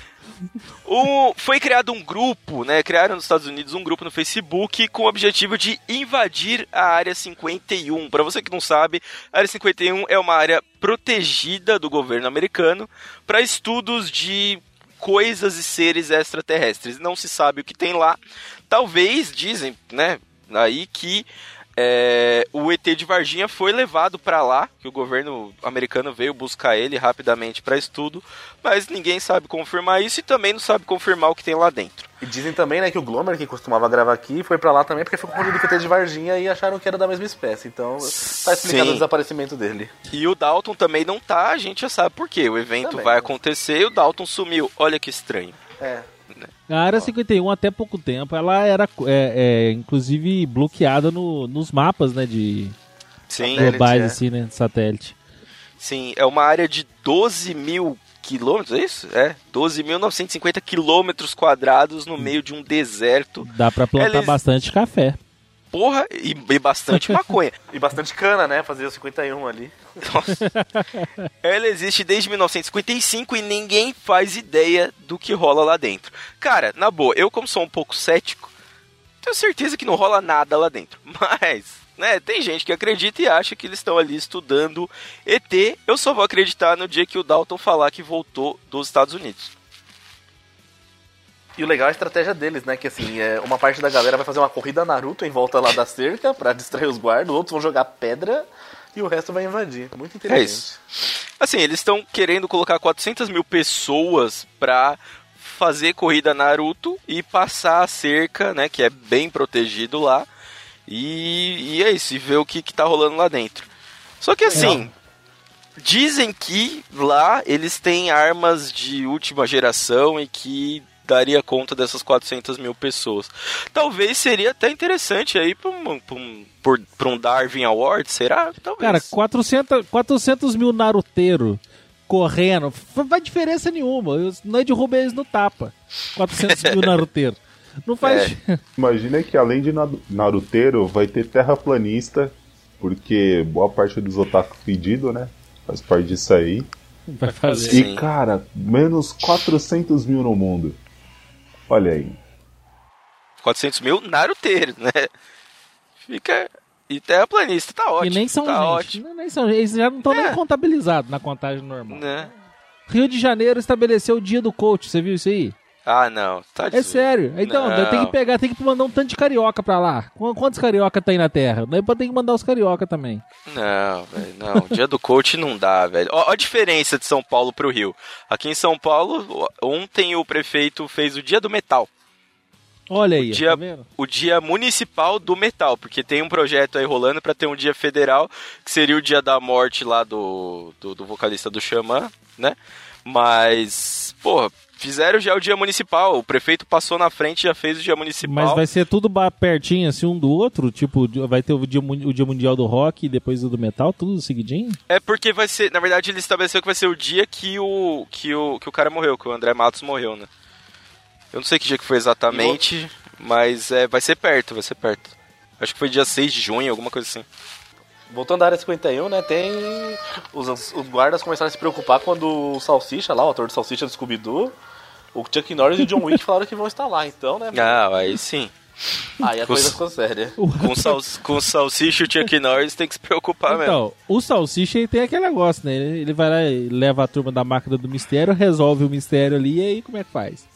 [SPEAKER 2] O- foi criado um grupo, né? Criaram nos Estados Unidos um grupo no Facebook com o objetivo de invadir a área 51. Para você que não sabe, a área 51 é uma área protegida do governo americano para estudos de coisas e seres extraterrestres. Não se sabe o que tem lá. Talvez dizem, né? Aí que é, o ET de Varginha foi levado para lá, que o governo americano veio buscar ele rapidamente para estudo, mas ninguém sabe confirmar isso e também não sabe confirmar o que tem lá dentro.
[SPEAKER 4] E dizem também, né, que o Glomer, que costumava gravar aqui, foi pra lá também porque foi confundido com o ET de Varginha e acharam que era da mesma espécie. Então, tá explicado
[SPEAKER 2] Sim.
[SPEAKER 4] o desaparecimento dele.
[SPEAKER 2] E o Dalton também não tá, a gente já sabe por quê. O evento
[SPEAKER 4] Também.
[SPEAKER 2] vai acontecer e o Dalton sumiu. Olha que estranho.
[SPEAKER 4] É.
[SPEAKER 6] A área 51, até pouco tempo, ela era, é, é, inclusive, bloqueada no- nos mapas, né, de
[SPEAKER 2] Sim,
[SPEAKER 6] globais,
[SPEAKER 4] é.
[SPEAKER 6] assim, né, de satélite.
[SPEAKER 2] sim, é uma área de 12 mil quilômetros, é isso? É, 12.950 quilômetros quadrados no meio de um deserto.
[SPEAKER 6] Dá pra plantar
[SPEAKER 2] Eles-
[SPEAKER 6] bastante café.
[SPEAKER 2] Porra, e, e bastante *laughs* maconha.
[SPEAKER 4] E bastante cana, né? Fazer o 51 ali.
[SPEAKER 2] Nossa. Ela existe desde 1955 e ninguém faz ideia do que rola lá dentro. Cara, na boa, eu como sou um pouco cético, tenho certeza que não rola nada lá dentro. *laughs* Mas, né, tem gente que acredita e acha que eles estão ali estudando ET. Eu só vou acreditar no dia que o Dalton falar que voltou dos Estados Unidos.
[SPEAKER 4] E o legal é a estratégia deles, né? Que assim, é, uma parte da galera vai fazer uma corrida Naruto em volta lá da cerca pra distrair os guardas, outros vão jogar pedra e o resto vai invadir. Muito inteligente.
[SPEAKER 2] É isso. Assim, eles estão querendo colocar 400 mil pessoas pra fazer corrida Naruto e passar a cerca, né? Que é bem protegido lá. E, e é isso, e ver o que, que tá rolando lá dentro. Só que assim, dizem que lá eles têm armas de última geração e que daria conta dessas 400 mil pessoas. Talvez seria até interessante aí pra um, um, um Darwin Award, será? Talvez.
[SPEAKER 6] Cara, 400, 400 mil naruteiro correndo, f- faz diferença nenhuma. Não é derruba eles no tapa. 400 mil *laughs* naruteiro. Não faz.
[SPEAKER 3] Imagina que além de na- naruteiro, vai ter terraplanista, porque boa parte dos otaku pedido, né? Faz parte disso aí.
[SPEAKER 6] Vai fazer.
[SPEAKER 3] E cara, menos 400 mil no mundo. Olha aí.
[SPEAKER 2] 400 mil naruteiros, né? Fica. E terraplanista, tá ótimo.
[SPEAKER 6] E nem são
[SPEAKER 2] tá
[SPEAKER 6] gente.
[SPEAKER 2] ótimo.
[SPEAKER 6] Nem são, eles já não estão
[SPEAKER 2] É.
[SPEAKER 6] nem contabilizados na contagem normal.
[SPEAKER 2] Né?
[SPEAKER 6] Rio de Janeiro estabeleceu o dia do coach, você viu isso aí?
[SPEAKER 2] Ah, não. Tá
[SPEAKER 6] É sério. Então, tem que pegar, tem que mandar um tanto de carioca pra lá. Qu- Quantos carioca tem na Terra? Daí tem que mandar os carioca também.
[SPEAKER 2] Não, velho, não. Dia do coach não dá, velho. Ó, ó a diferença de São Paulo pro Rio. Aqui em São Paulo, ontem o prefeito fez o dia do metal.
[SPEAKER 6] Olha aí,
[SPEAKER 2] dia-
[SPEAKER 6] tá?
[SPEAKER 2] O dia municipal do metal, porque tem um projeto aí rolando pra ter um dia federal, que seria o dia da morte lá do, do, do vocalista do Xamã, né? Mas, porra, fizeram já o dia municipal. O prefeito passou na frente e já fez o dia municipal.
[SPEAKER 6] Mas vai ser tudo pertinho assim um do outro? Tipo, vai ter o dia, o dia mundial do rock e depois o do metal, tudo seguidinho?
[SPEAKER 2] É porque vai ser, na verdade, ele estabeleceu que vai ser o dia que o que o, que o cara morreu, que o André Matos morreu, né? Eu não sei que dia que foi exatamente, mas é, vai ser perto, vai ser perto. Acho que foi dia 6 de junho, alguma coisa assim.
[SPEAKER 4] Voltando à área 51, né, tem. Os, os guardas começaram a se preocupar quando o Salsicha lá, o ator do Salsicha do Scooby-Doo, o Chuck Norris e o John Wick *laughs* falaram que vão estar lá, então, né?
[SPEAKER 2] Ah, aí sim.
[SPEAKER 4] Aí a
[SPEAKER 2] os-
[SPEAKER 4] coisa ficou séria. *laughs*
[SPEAKER 2] Com, sal, com o Salsicha e o Chuck Norris tem que se preocupar mesmo.
[SPEAKER 6] Então, o Salsicha tem aquele negócio, né? Ele ele vai lá e leva a turma da máquina do mistério, resolve o mistério ali e aí como é que faz?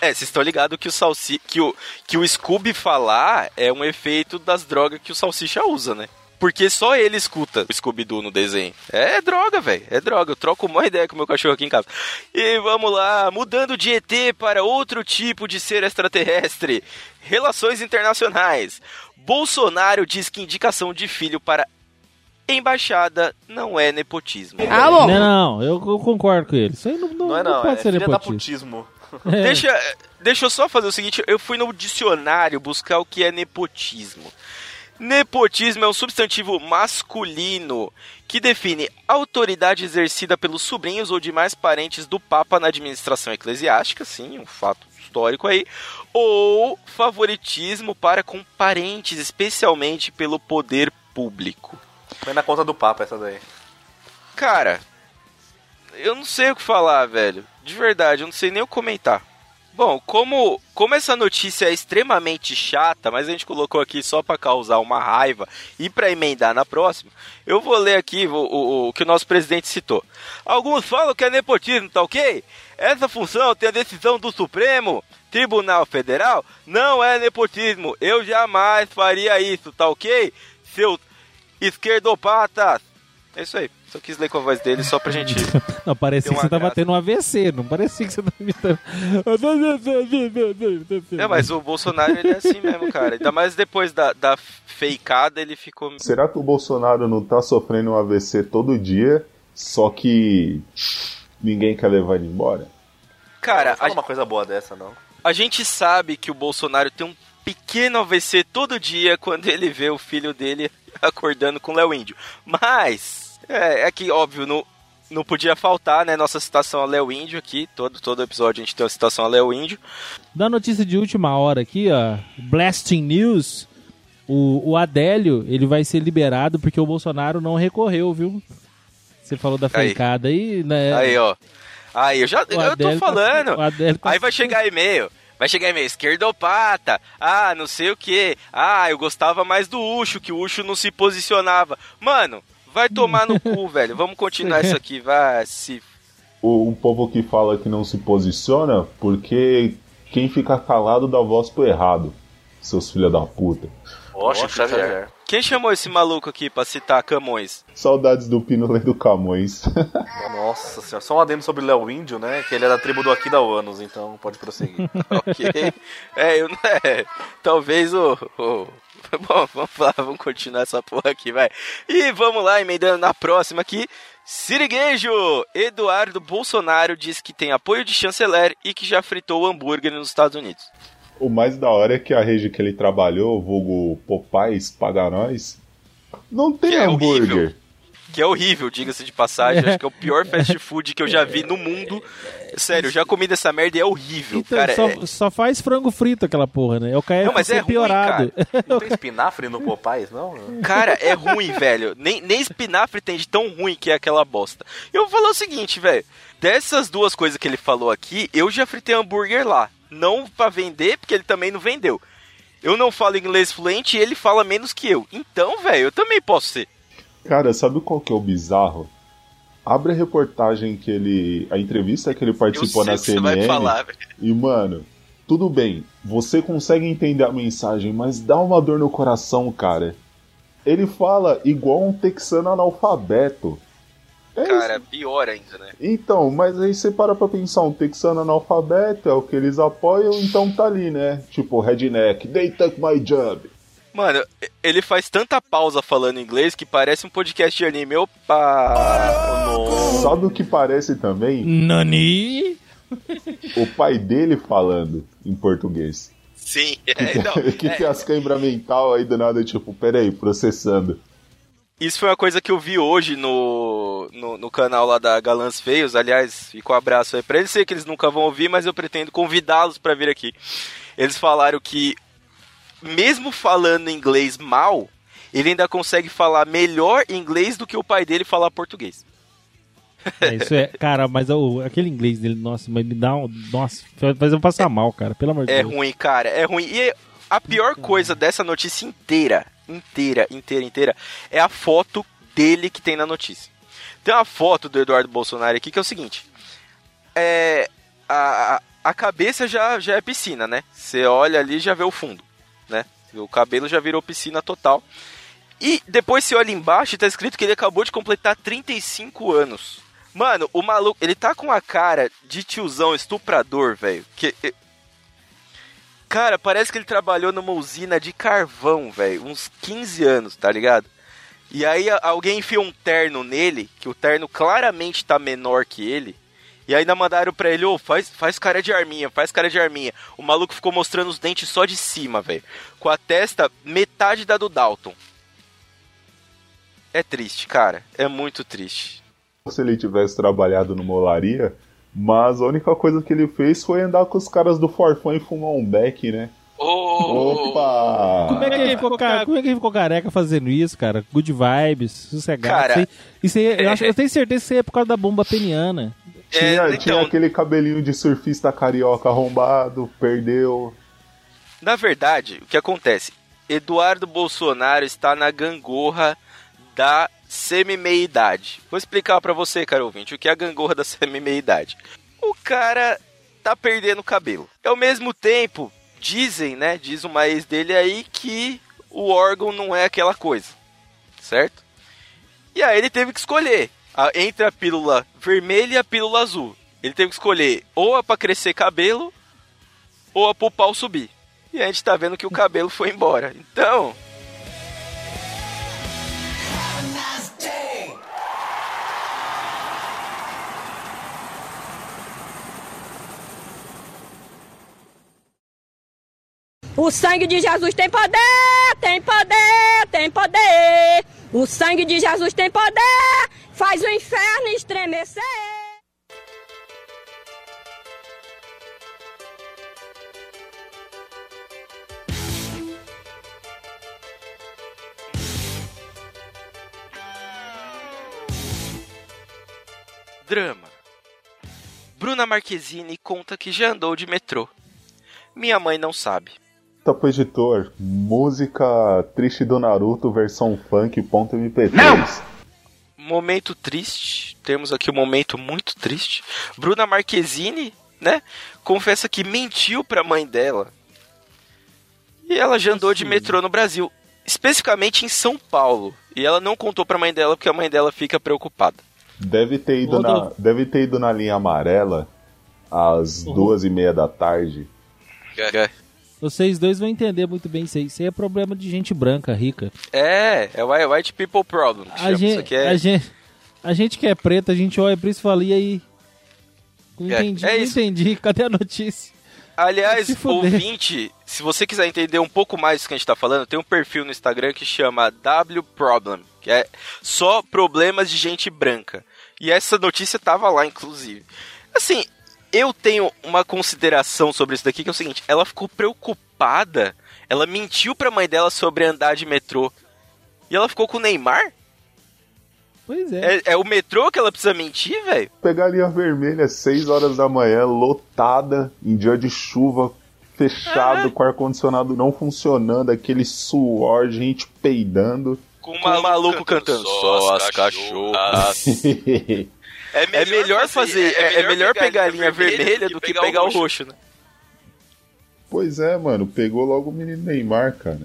[SPEAKER 2] É, vocês estão ligados que o Salsi, que o que o Scooby falar é um efeito das drogas que o Salsicha usa, né? Porque só ele escuta o Scooby-Doo no desenho. É droga, velho. É droga. Eu troco uma ideia com o meu cachorro aqui em casa. E vamos lá, mudando de ET para outro tipo de ser extraterrestre. Relações internacionais. Bolsonaro diz que indicação de filho para embaixada não é nepotismo.
[SPEAKER 5] Ah, bom.
[SPEAKER 6] Não, não, eu, eu concordo com ele. Isso aí não, não,
[SPEAKER 4] Não é não,
[SPEAKER 6] pode
[SPEAKER 4] é
[SPEAKER 6] ser nepotismo. É.
[SPEAKER 2] Deixa, deixa eu só fazer o seguinte, eu fui no dicionário buscar o que é nepotismo. Nepotismo é um substantivo masculino que define autoridade exercida pelos sobrinhos ou demais parentes do Papa na administração eclesiástica, sim, um fato histórico aí, ou favoritismo para com parentes, especialmente pelo poder público.
[SPEAKER 4] Foi na conta do Papa essa daí.
[SPEAKER 2] Cara, eu não sei o que falar, velho. De verdade, eu não sei nem o que comentar. Bom, como, como essa notícia é extremamente chata, mas a gente colocou aqui só para causar uma raiva e para emendar na próxima, eu vou ler aqui o, o, o que o nosso presidente citou. Alguns falam que é nepotismo, tá ok? Essa função tem a decisão do Supremo Tribunal Federal. Não é nepotismo. Eu jamais faria isso, tá ok? Seus esquerdopatas. É isso aí. Só quis ler com a voz dele só pra gente. *laughs*
[SPEAKER 6] Não, parecia que você tava
[SPEAKER 2] graça.
[SPEAKER 6] tendo um *laughs* AVC, não parecia que você tava imitando.
[SPEAKER 2] É, mas o Bolsonaro ele é assim mesmo, cara. Ainda mais depois da, da fakeada, ele ficou.
[SPEAKER 3] Será que o Bolsonaro não tá sofrendo um AVC todo dia, só que ninguém quer levar ele embora?
[SPEAKER 2] Cara,
[SPEAKER 4] não fala
[SPEAKER 2] a,
[SPEAKER 4] uma coisa boa dessa, não.
[SPEAKER 2] a gente sabe que o Bolsonaro tem um pequeno AVC todo dia quando ele vê o filho dele *laughs* acordando com o Léo Índio. Mas, é, é que, óbvio, não, não podia faltar, né? Nossa citação a Léo Índio aqui. Todo, todo episódio a gente tem uma citação a Léo Índio.
[SPEAKER 6] Da notícia de última hora aqui, ó, Blasting News, o, o Adélio, ele vai ser liberado porque o Bolsonaro não recorreu, viu? Você falou da
[SPEAKER 2] Aí.
[SPEAKER 6] fancada aí, né?
[SPEAKER 2] Aí, ó. Aí, eu já
[SPEAKER 6] O
[SPEAKER 2] eu tô
[SPEAKER 6] Adélio tá-
[SPEAKER 2] falando.
[SPEAKER 6] Adélio tá-
[SPEAKER 2] Aí vai chegar e-mail. Vai chegar e-mail, esquerdopata. Ah, não sei o que. Ah, eu gostava mais do Ucho, que o Ucho não se posicionava. Mano, vai tomar no cu, *laughs* velho. Vamos continuar isso aqui. Vai se.
[SPEAKER 3] O, o povo que fala que não se posiciona porque quem fica calado dá voz pro errado. Seus filha da puta.
[SPEAKER 4] Ó, Chico Xavier.
[SPEAKER 2] Quem chamou esse maluco aqui pra citar Camões?
[SPEAKER 3] Saudades do Pino lendo Camões. *laughs*
[SPEAKER 4] Nossa senhora. Só um adendo sobre o Léo Índio, né? Que ele é da tribo do Aqui da Anos, então pode prosseguir. *laughs*
[SPEAKER 2] ok. É, eu é, talvez o, o- *laughs* Bom, vamos lá, vamos continuar essa porra aqui, vai. E vamos lá, emendando na próxima aqui. Siriguejo! Eduardo Bolsonaro diz que tem apoio de chanceler e que já fritou hambúrguer nos Estados Unidos.
[SPEAKER 3] O mais da hora é que a rede que ele trabalhou, o vulgo Popais, paga nós, não tem
[SPEAKER 2] Que é
[SPEAKER 3] hambúrguer.
[SPEAKER 2] horrível. Que é horrível, diga-se de passagem. Acho que é o pior *laughs* fast food que eu já vi no mundo. Sério, eu já comi dessa merda e é horrível,
[SPEAKER 6] Então,
[SPEAKER 2] cara.
[SPEAKER 6] só,
[SPEAKER 2] é-
[SPEAKER 6] só faz frango frito aquela porra, né? É o KFC
[SPEAKER 2] Não, mas é ruim,
[SPEAKER 6] piorado.
[SPEAKER 4] Não tem *laughs* espinafre no Popais, não?
[SPEAKER 2] Cara, é ruim, velho. Nem, nem espinafre tem de tão ruim que é aquela bosta. Eu vou falar o seguinte, velho. Dessas duas coisas que ele falou aqui, eu já fritei hambúrguer lá. Não pra vender, porque ele também não vendeu. Eu não falo inglês fluente e ele fala menos que eu. Então, velho, eu também posso ser.
[SPEAKER 3] Cara, sabe qual que é o bizarro? Abre a reportagem que ele. a entrevista que ele participou na CNN.
[SPEAKER 2] falar.
[SPEAKER 3] E, mano, tudo bem, você consegue entender a mensagem, mas dá uma dor no coração, cara. Ele fala igual um texano analfabeto. É
[SPEAKER 2] Cara, pior ainda, né?
[SPEAKER 3] Então, mas aí você para pra pensar, um texano analfabeto é o que eles apoiam, então tá ali, né? Tipo, redneck, they took my job.
[SPEAKER 2] Mano, ele faz tanta pausa falando inglês que parece um podcast de anime. Opa!
[SPEAKER 3] Sabe o que parece também?
[SPEAKER 6] Nani?
[SPEAKER 3] O pai dele falando em português.
[SPEAKER 2] Sim, é, *laughs* não,
[SPEAKER 3] que
[SPEAKER 2] é,
[SPEAKER 3] tem as câimbras mental aí do nada, tipo, peraí, processando.
[SPEAKER 2] Isso foi uma coisa que eu vi hoje no, no, no canal lá da Galãs Feios. Aliás, fica um abraço aí pra eles. Sei que eles nunca vão ouvir, mas eu pretendo convidá-los pra vir aqui. Eles falaram que, mesmo falando inglês mal, ele ainda consegue falar melhor inglês do que o pai dele falar português.
[SPEAKER 6] É, isso é, cara, mas o, aquele inglês dele, nossa, mas me dá um. Nossa, faz eu passar mal, cara, pelo amor de
[SPEAKER 2] É
[SPEAKER 6] Deus.
[SPEAKER 2] ruim, cara, é ruim. E a pior coisa dessa notícia inteira, inteira, inteira, inteira, é a foto dele que tem na notícia. Tem uma foto do Eduardo Bolsonaro aqui que é o seguinte: é, a, a- cabeça já, já é piscina, né? Você olha ali já vê o fundo, né? O cabelo já virou piscina total. E depois você olha embaixo e tá escrito que ele acabou de completar 35 anos. Mano, o maluco, ele tá com a cara de tiozão estuprador, velho. Que Cara, parece que ele trabalhou numa usina de carvão, velho, uns 15 anos, tá ligado? E aí alguém enfia um terno nele, que o terno claramente tá menor que ele, e ainda mandaram pra ele, ô, faz, faz cara de arminha, faz cara de arminha. O maluco ficou mostrando os dentes só de cima, velho. Com a testa metade da do Dalton. É triste, cara. É muito triste.
[SPEAKER 3] Se ele tivesse trabalhado no Molaria, mas a única coisa que ele fez foi andar com os caras do Forfã e fumar um beck, né? Opa!
[SPEAKER 6] Como é, que ele ficou, ca- como é que ele ficou careca fazendo isso, cara? Good vibes, sossegado.
[SPEAKER 2] Cara,
[SPEAKER 6] Isso aí- isso aí- eu, acho- eu tenho certeza que isso aí é por causa da bomba peniana.
[SPEAKER 3] Tinha,
[SPEAKER 2] É,
[SPEAKER 3] tinha
[SPEAKER 2] então,
[SPEAKER 3] aquele cabelinho de surfista carioca arrombado, perdeu.
[SPEAKER 2] Na verdade, o que acontece? Eduardo Bolsonaro está na gangorra da semi-meia-idade. Vou explicar pra você, cara ouvinte, o que é a gangorra da semi-meia-idade. O cara tá perdendo cabelo. Ao mesmo tempo, dizem, né, diz uma ex dele aí que o órgão não é aquela coisa, certo? E aí ele teve que escolher entre a pílula vermelha e a pílula azul. Ele teve que escolher ou a pra crescer cabelo ou a pro pau subir. E a gente tá vendo que o cabelo foi embora. Então.
[SPEAKER 5] O sangue de Jesus tem poder, tem poder, tem poder. O sangue de Jesus tem poder, faz o inferno estremecer.
[SPEAKER 2] Drama. Bruna Marquezine conta que já andou de metrô. Minha mãe não sabe.
[SPEAKER 3] Tá pro editor, música triste do Naruto versão funk.mp3.
[SPEAKER 2] Momento triste. Temos aqui um momento muito triste. Bruna Marquezine, né? Confessa que mentiu pra mãe dela. E ela já andou de metrô no Brasil. Especificamente em São Paulo. E ela não contou pra mãe dela porque a mãe dela fica preocupada.
[SPEAKER 3] Deve ter ido, na, deve ter ido na linha amarela às
[SPEAKER 6] Uhum.
[SPEAKER 3] duas e meia da tarde.
[SPEAKER 6] Vocês dois vão entender muito bem isso aí. Isso aí é problema de gente branca, rica.
[SPEAKER 2] É, é White People Problem.
[SPEAKER 6] A gente,
[SPEAKER 2] aqui é...
[SPEAKER 6] a, gente, a gente que é preta, a gente olha pra isso e fala, e aí?
[SPEAKER 2] É,
[SPEAKER 6] entendi,
[SPEAKER 2] é isso.
[SPEAKER 6] entendi. *laughs* Cadê a notícia?
[SPEAKER 2] Aliás,
[SPEAKER 6] Se
[SPEAKER 2] ouvinte, se você quiser entender um pouco mais do que a gente tá falando, tem um perfil no Instagram que chama W Problem, que é só problemas de gente branca. E essa notícia tava lá, inclusive. Assim, eu tenho uma consideração sobre isso daqui, que é o seguinte, ela ficou preocupada, ela mentiu pra mãe dela sobre andar de metrô. E ela ficou com o Neymar?
[SPEAKER 6] Pois é.
[SPEAKER 2] É, é o metrô que ela precisa mentir, velho?
[SPEAKER 3] Pegar a linha vermelha às 6 horas da manhã, lotada, em dia de chuva, fechado, com o ar-condicionado não funcionando, aquele suor, gente peidando.
[SPEAKER 2] Com o maluco, cantando só as cachorras. *laughs* É melhor, fazer, é, é melhor pegar a linha vermelha do que pegar o roxo, né?
[SPEAKER 3] pois é, mano, pegou logo o menino Neymar, cara.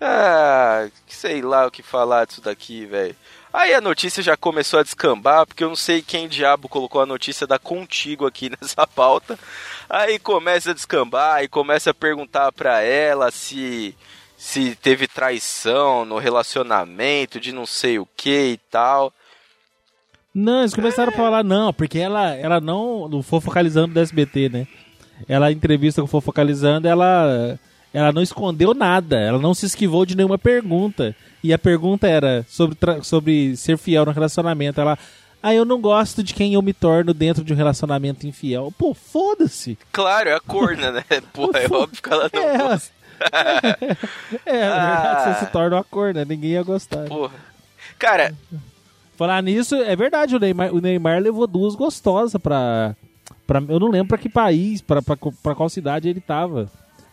[SPEAKER 2] Ah, sei lá o que falar disso daqui, velho. Aí a notícia já começou a descambar, porque eu não sei quem diabo colocou a notícia da Contigo aqui *laughs* nessa pauta. Aí começa a descambar e começa a perguntar pra ela se se teve traição no relacionamento, de não sei o que e tal.
[SPEAKER 6] Não, eles começaram a falar, não, porque ela, ela não. No Fofocalizando do SBT, né? Ela entrevista com o Fofocalizando, ela. Ela não escondeu nada, ela não se esquivou de nenhuma pergunta. E a pergunta era sobre, sobre ser fiel no relacionamento. Ela. Ah, eu não gosto de quem eu me torno dentro de um relacionamento infiel. Pô, foda-se.
[SPEAKER 2] Claro, é a corna, né? *laughs* Porra, é óbvio que ela não
[SPEAKER 6] É,
[SPEAKER 2] gosta. *laughs*
[SPEAKER 6] é, na verdade,
[SPEAKER 2] Ah.
[SPEAKER 6] você se torna uma corna, ninguém ia gostar.
[SPEAKER 2] Porra. Cara,
[SPEAKER 6] Falar nisso, é verdade, o Neymar, o Neymar levou duas gostosas pra, pra. Eu não lembro pra que país, pra, pra, pra qual cidade ele tava.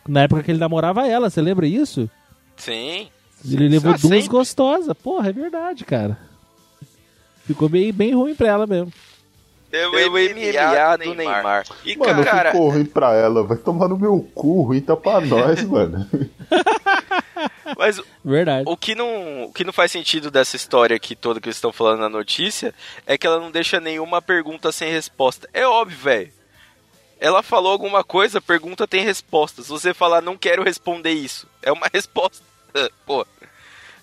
[SPEAKER 6] Na época que ele namorava ela, você lembra isso?
[SPEAKER 2] sim.
[SPEAKER 6] Ele levou
[SPEAKER 2] Ah,
[SPEAKER 6] duas
[SPEAKER 2] sempre.
[SPEAKER 6] gostosas. Porra, é verdade, cara. Ficou bem, bem ruim pra ela mesmo.
[SPEAKER 2] É o MMA do Neymar. E,
[SPEAKER 3] Mano,
[SPEAKER 2] cara,
[SPEAKER 3] ficou ruim pra ela, vai tomar no meu cu, ruim tá pra *laughs* nós, mano. *laughs* *laughs*
[SPEAKER 2] mas
[SPEAKER 6] Verdade.
[SPEAKER 2] O que, não, o que não faz sentido dessa história aqui toda que eles estão falando na notícia é que ela não deixa nenhuma pergunta sem resposta. É óbvio, velho. Ela falou alguma coisa, pergunta tem resposta. Se você falar não quero responder isso, é uma *laughs* resposta. Pô.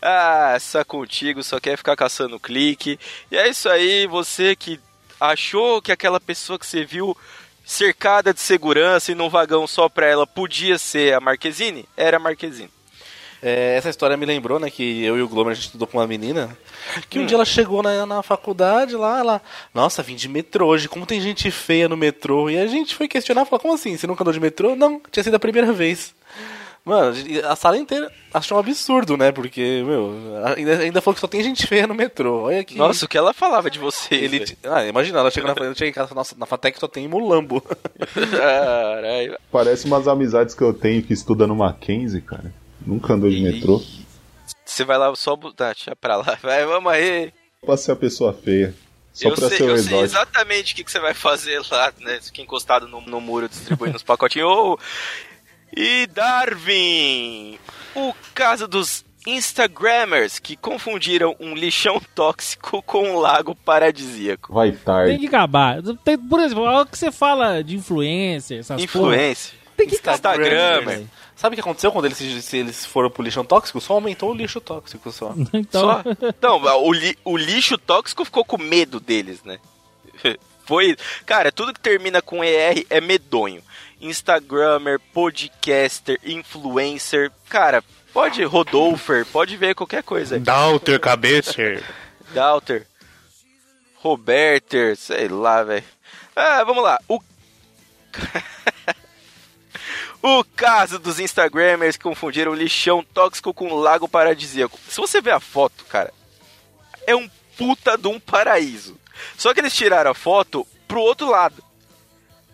[SPEAKER 2] Ah, essa contigo só quer ficar caçando clique. E é isso aí, você que achou que aquela pessoa que você viu cercada de segurança e num vagão só pra ela podia ser a Marquezine? Era a Marquezine.
[SPEAKER 4] É, essa história me lembrou, né, que eu e o Glomer a gente estudou com uma menina. Que um
[SPEAKER 2] Hum.
[SPEAKER 4] dia ela chegou na, na faculdade lá, ela. Nossa, vim de metrô hoje, como tem gente feia no metrô? E a gente foi questionar, falou, como assim? Você nunca andou de metrô? Não, tinha sido a primeira vez. Mano, a sala inteira achou um absurdo, né? Porque, meu, ainda, ainda falou que só tem gente feia no metrô. Olha aqui.
[SPEAKER 2] Nossa, o que ela falava de você?
[SPEAKER 4] Ele,
[SPEAKER 2] velho?
[SPEAKER 4] ah, imagina, ela chegou na eu cheguei em casa, nossa, na Fatec só tem mulambo. *laughs*
[SPEAKER 2] Caralho.
[SPEAKER 3] Parece umas amizades que eu tenho que estuda no Mackenzie, cara. Nunca andou de metrô.
[SPEAKER 2] Você vai lá só botar, deixa pra lá. *laughs* Vai, vamos aí.
[SPEAKER 3] Pra ser a pessoa feia. Só
[SPEAKER 2] eu
[SPEAKER 3] pra
[SPEAKER 2] sei,
[SPEAKER 3] ser o
[SPEAKER 2] eu sei exatamente o que, que você vai fazer lá, né? Fica encostado no, no muro distribuindo os pacotinhos. *laughs* Ô, E Darwin! O caso dos Instagrammers que confundiram um lixão tóxico com um lago paradisíaco.
[SPEAKER 3] Vai
[SPEAKER 6] Tem
[SPEAKER 3] tarde.
[SPEAKER 6] que acabar. Tem- por exemplo, a hora que você fala de influencer, essas
[SPEAKER 2] Influência.
[SPEAKER 6] tem que
[SPEAKER 2] Instagram,
[SPEAKER 6] acabar.
[SPEAKER 4] Sabe o que aconteceu quando eles, se eles foram pro lixão tóxico? Só aumentou o lixo tóxico só. *laughs*
[SPEAKER 6] Então,
[SPEAKER 2] Só. Não, o, li- o lixo tóxico ficou com medo deles, né? *laughs* Foi. Cara, tudo que termina com ER é medonho. Instagrammer, podcaster, influencer. Cara, pode Rodolfer, pode ver qualquer coisa.
[SPEAKER 8] Dalter, cabeça. *laughs*
[SPEAKER 2] Dalter, Roberter, sei lá, velho. Ah, vamos lá. O. o caso dos Instagrammers que confundiram lixão tóxico com lago paradisíaco. Se você ver a foto, cara, é um puta de um paraíso. Só que eles tiraram a foto pro outro lado.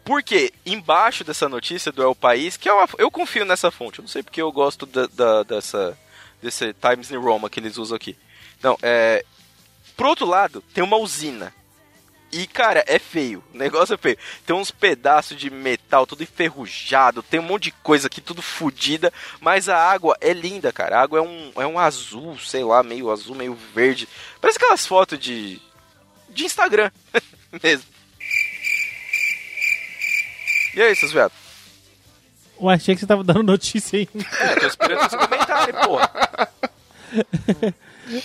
[SPEAKER 2] Por quê? Embaixo dessa notícia do El País, que é uma, eu confio nessa fonte, eu não sei porque eu gosto da, da- dessa, desse Times New Roman que eles usam aqui. Não, é. Pro outro lado, tem uma usina. E, cara, é feio. O negócio é feio. Tem uns pedaços de metal tudo enferrujado. Tem um monte de coisa aqui, tudo fodida. Mas a água é linda, cara. A água é um, é um azul, sei lá, meio azul, meio verde. Parece aquelas fotos de. de Instagram *laughs* mesmo. E aí, seus viados?
[SPEAKER 6] eu achei que você tava dando notícia aí.
[SPEAKER 2] É, tô esperando esse comentário, porra. *laughs*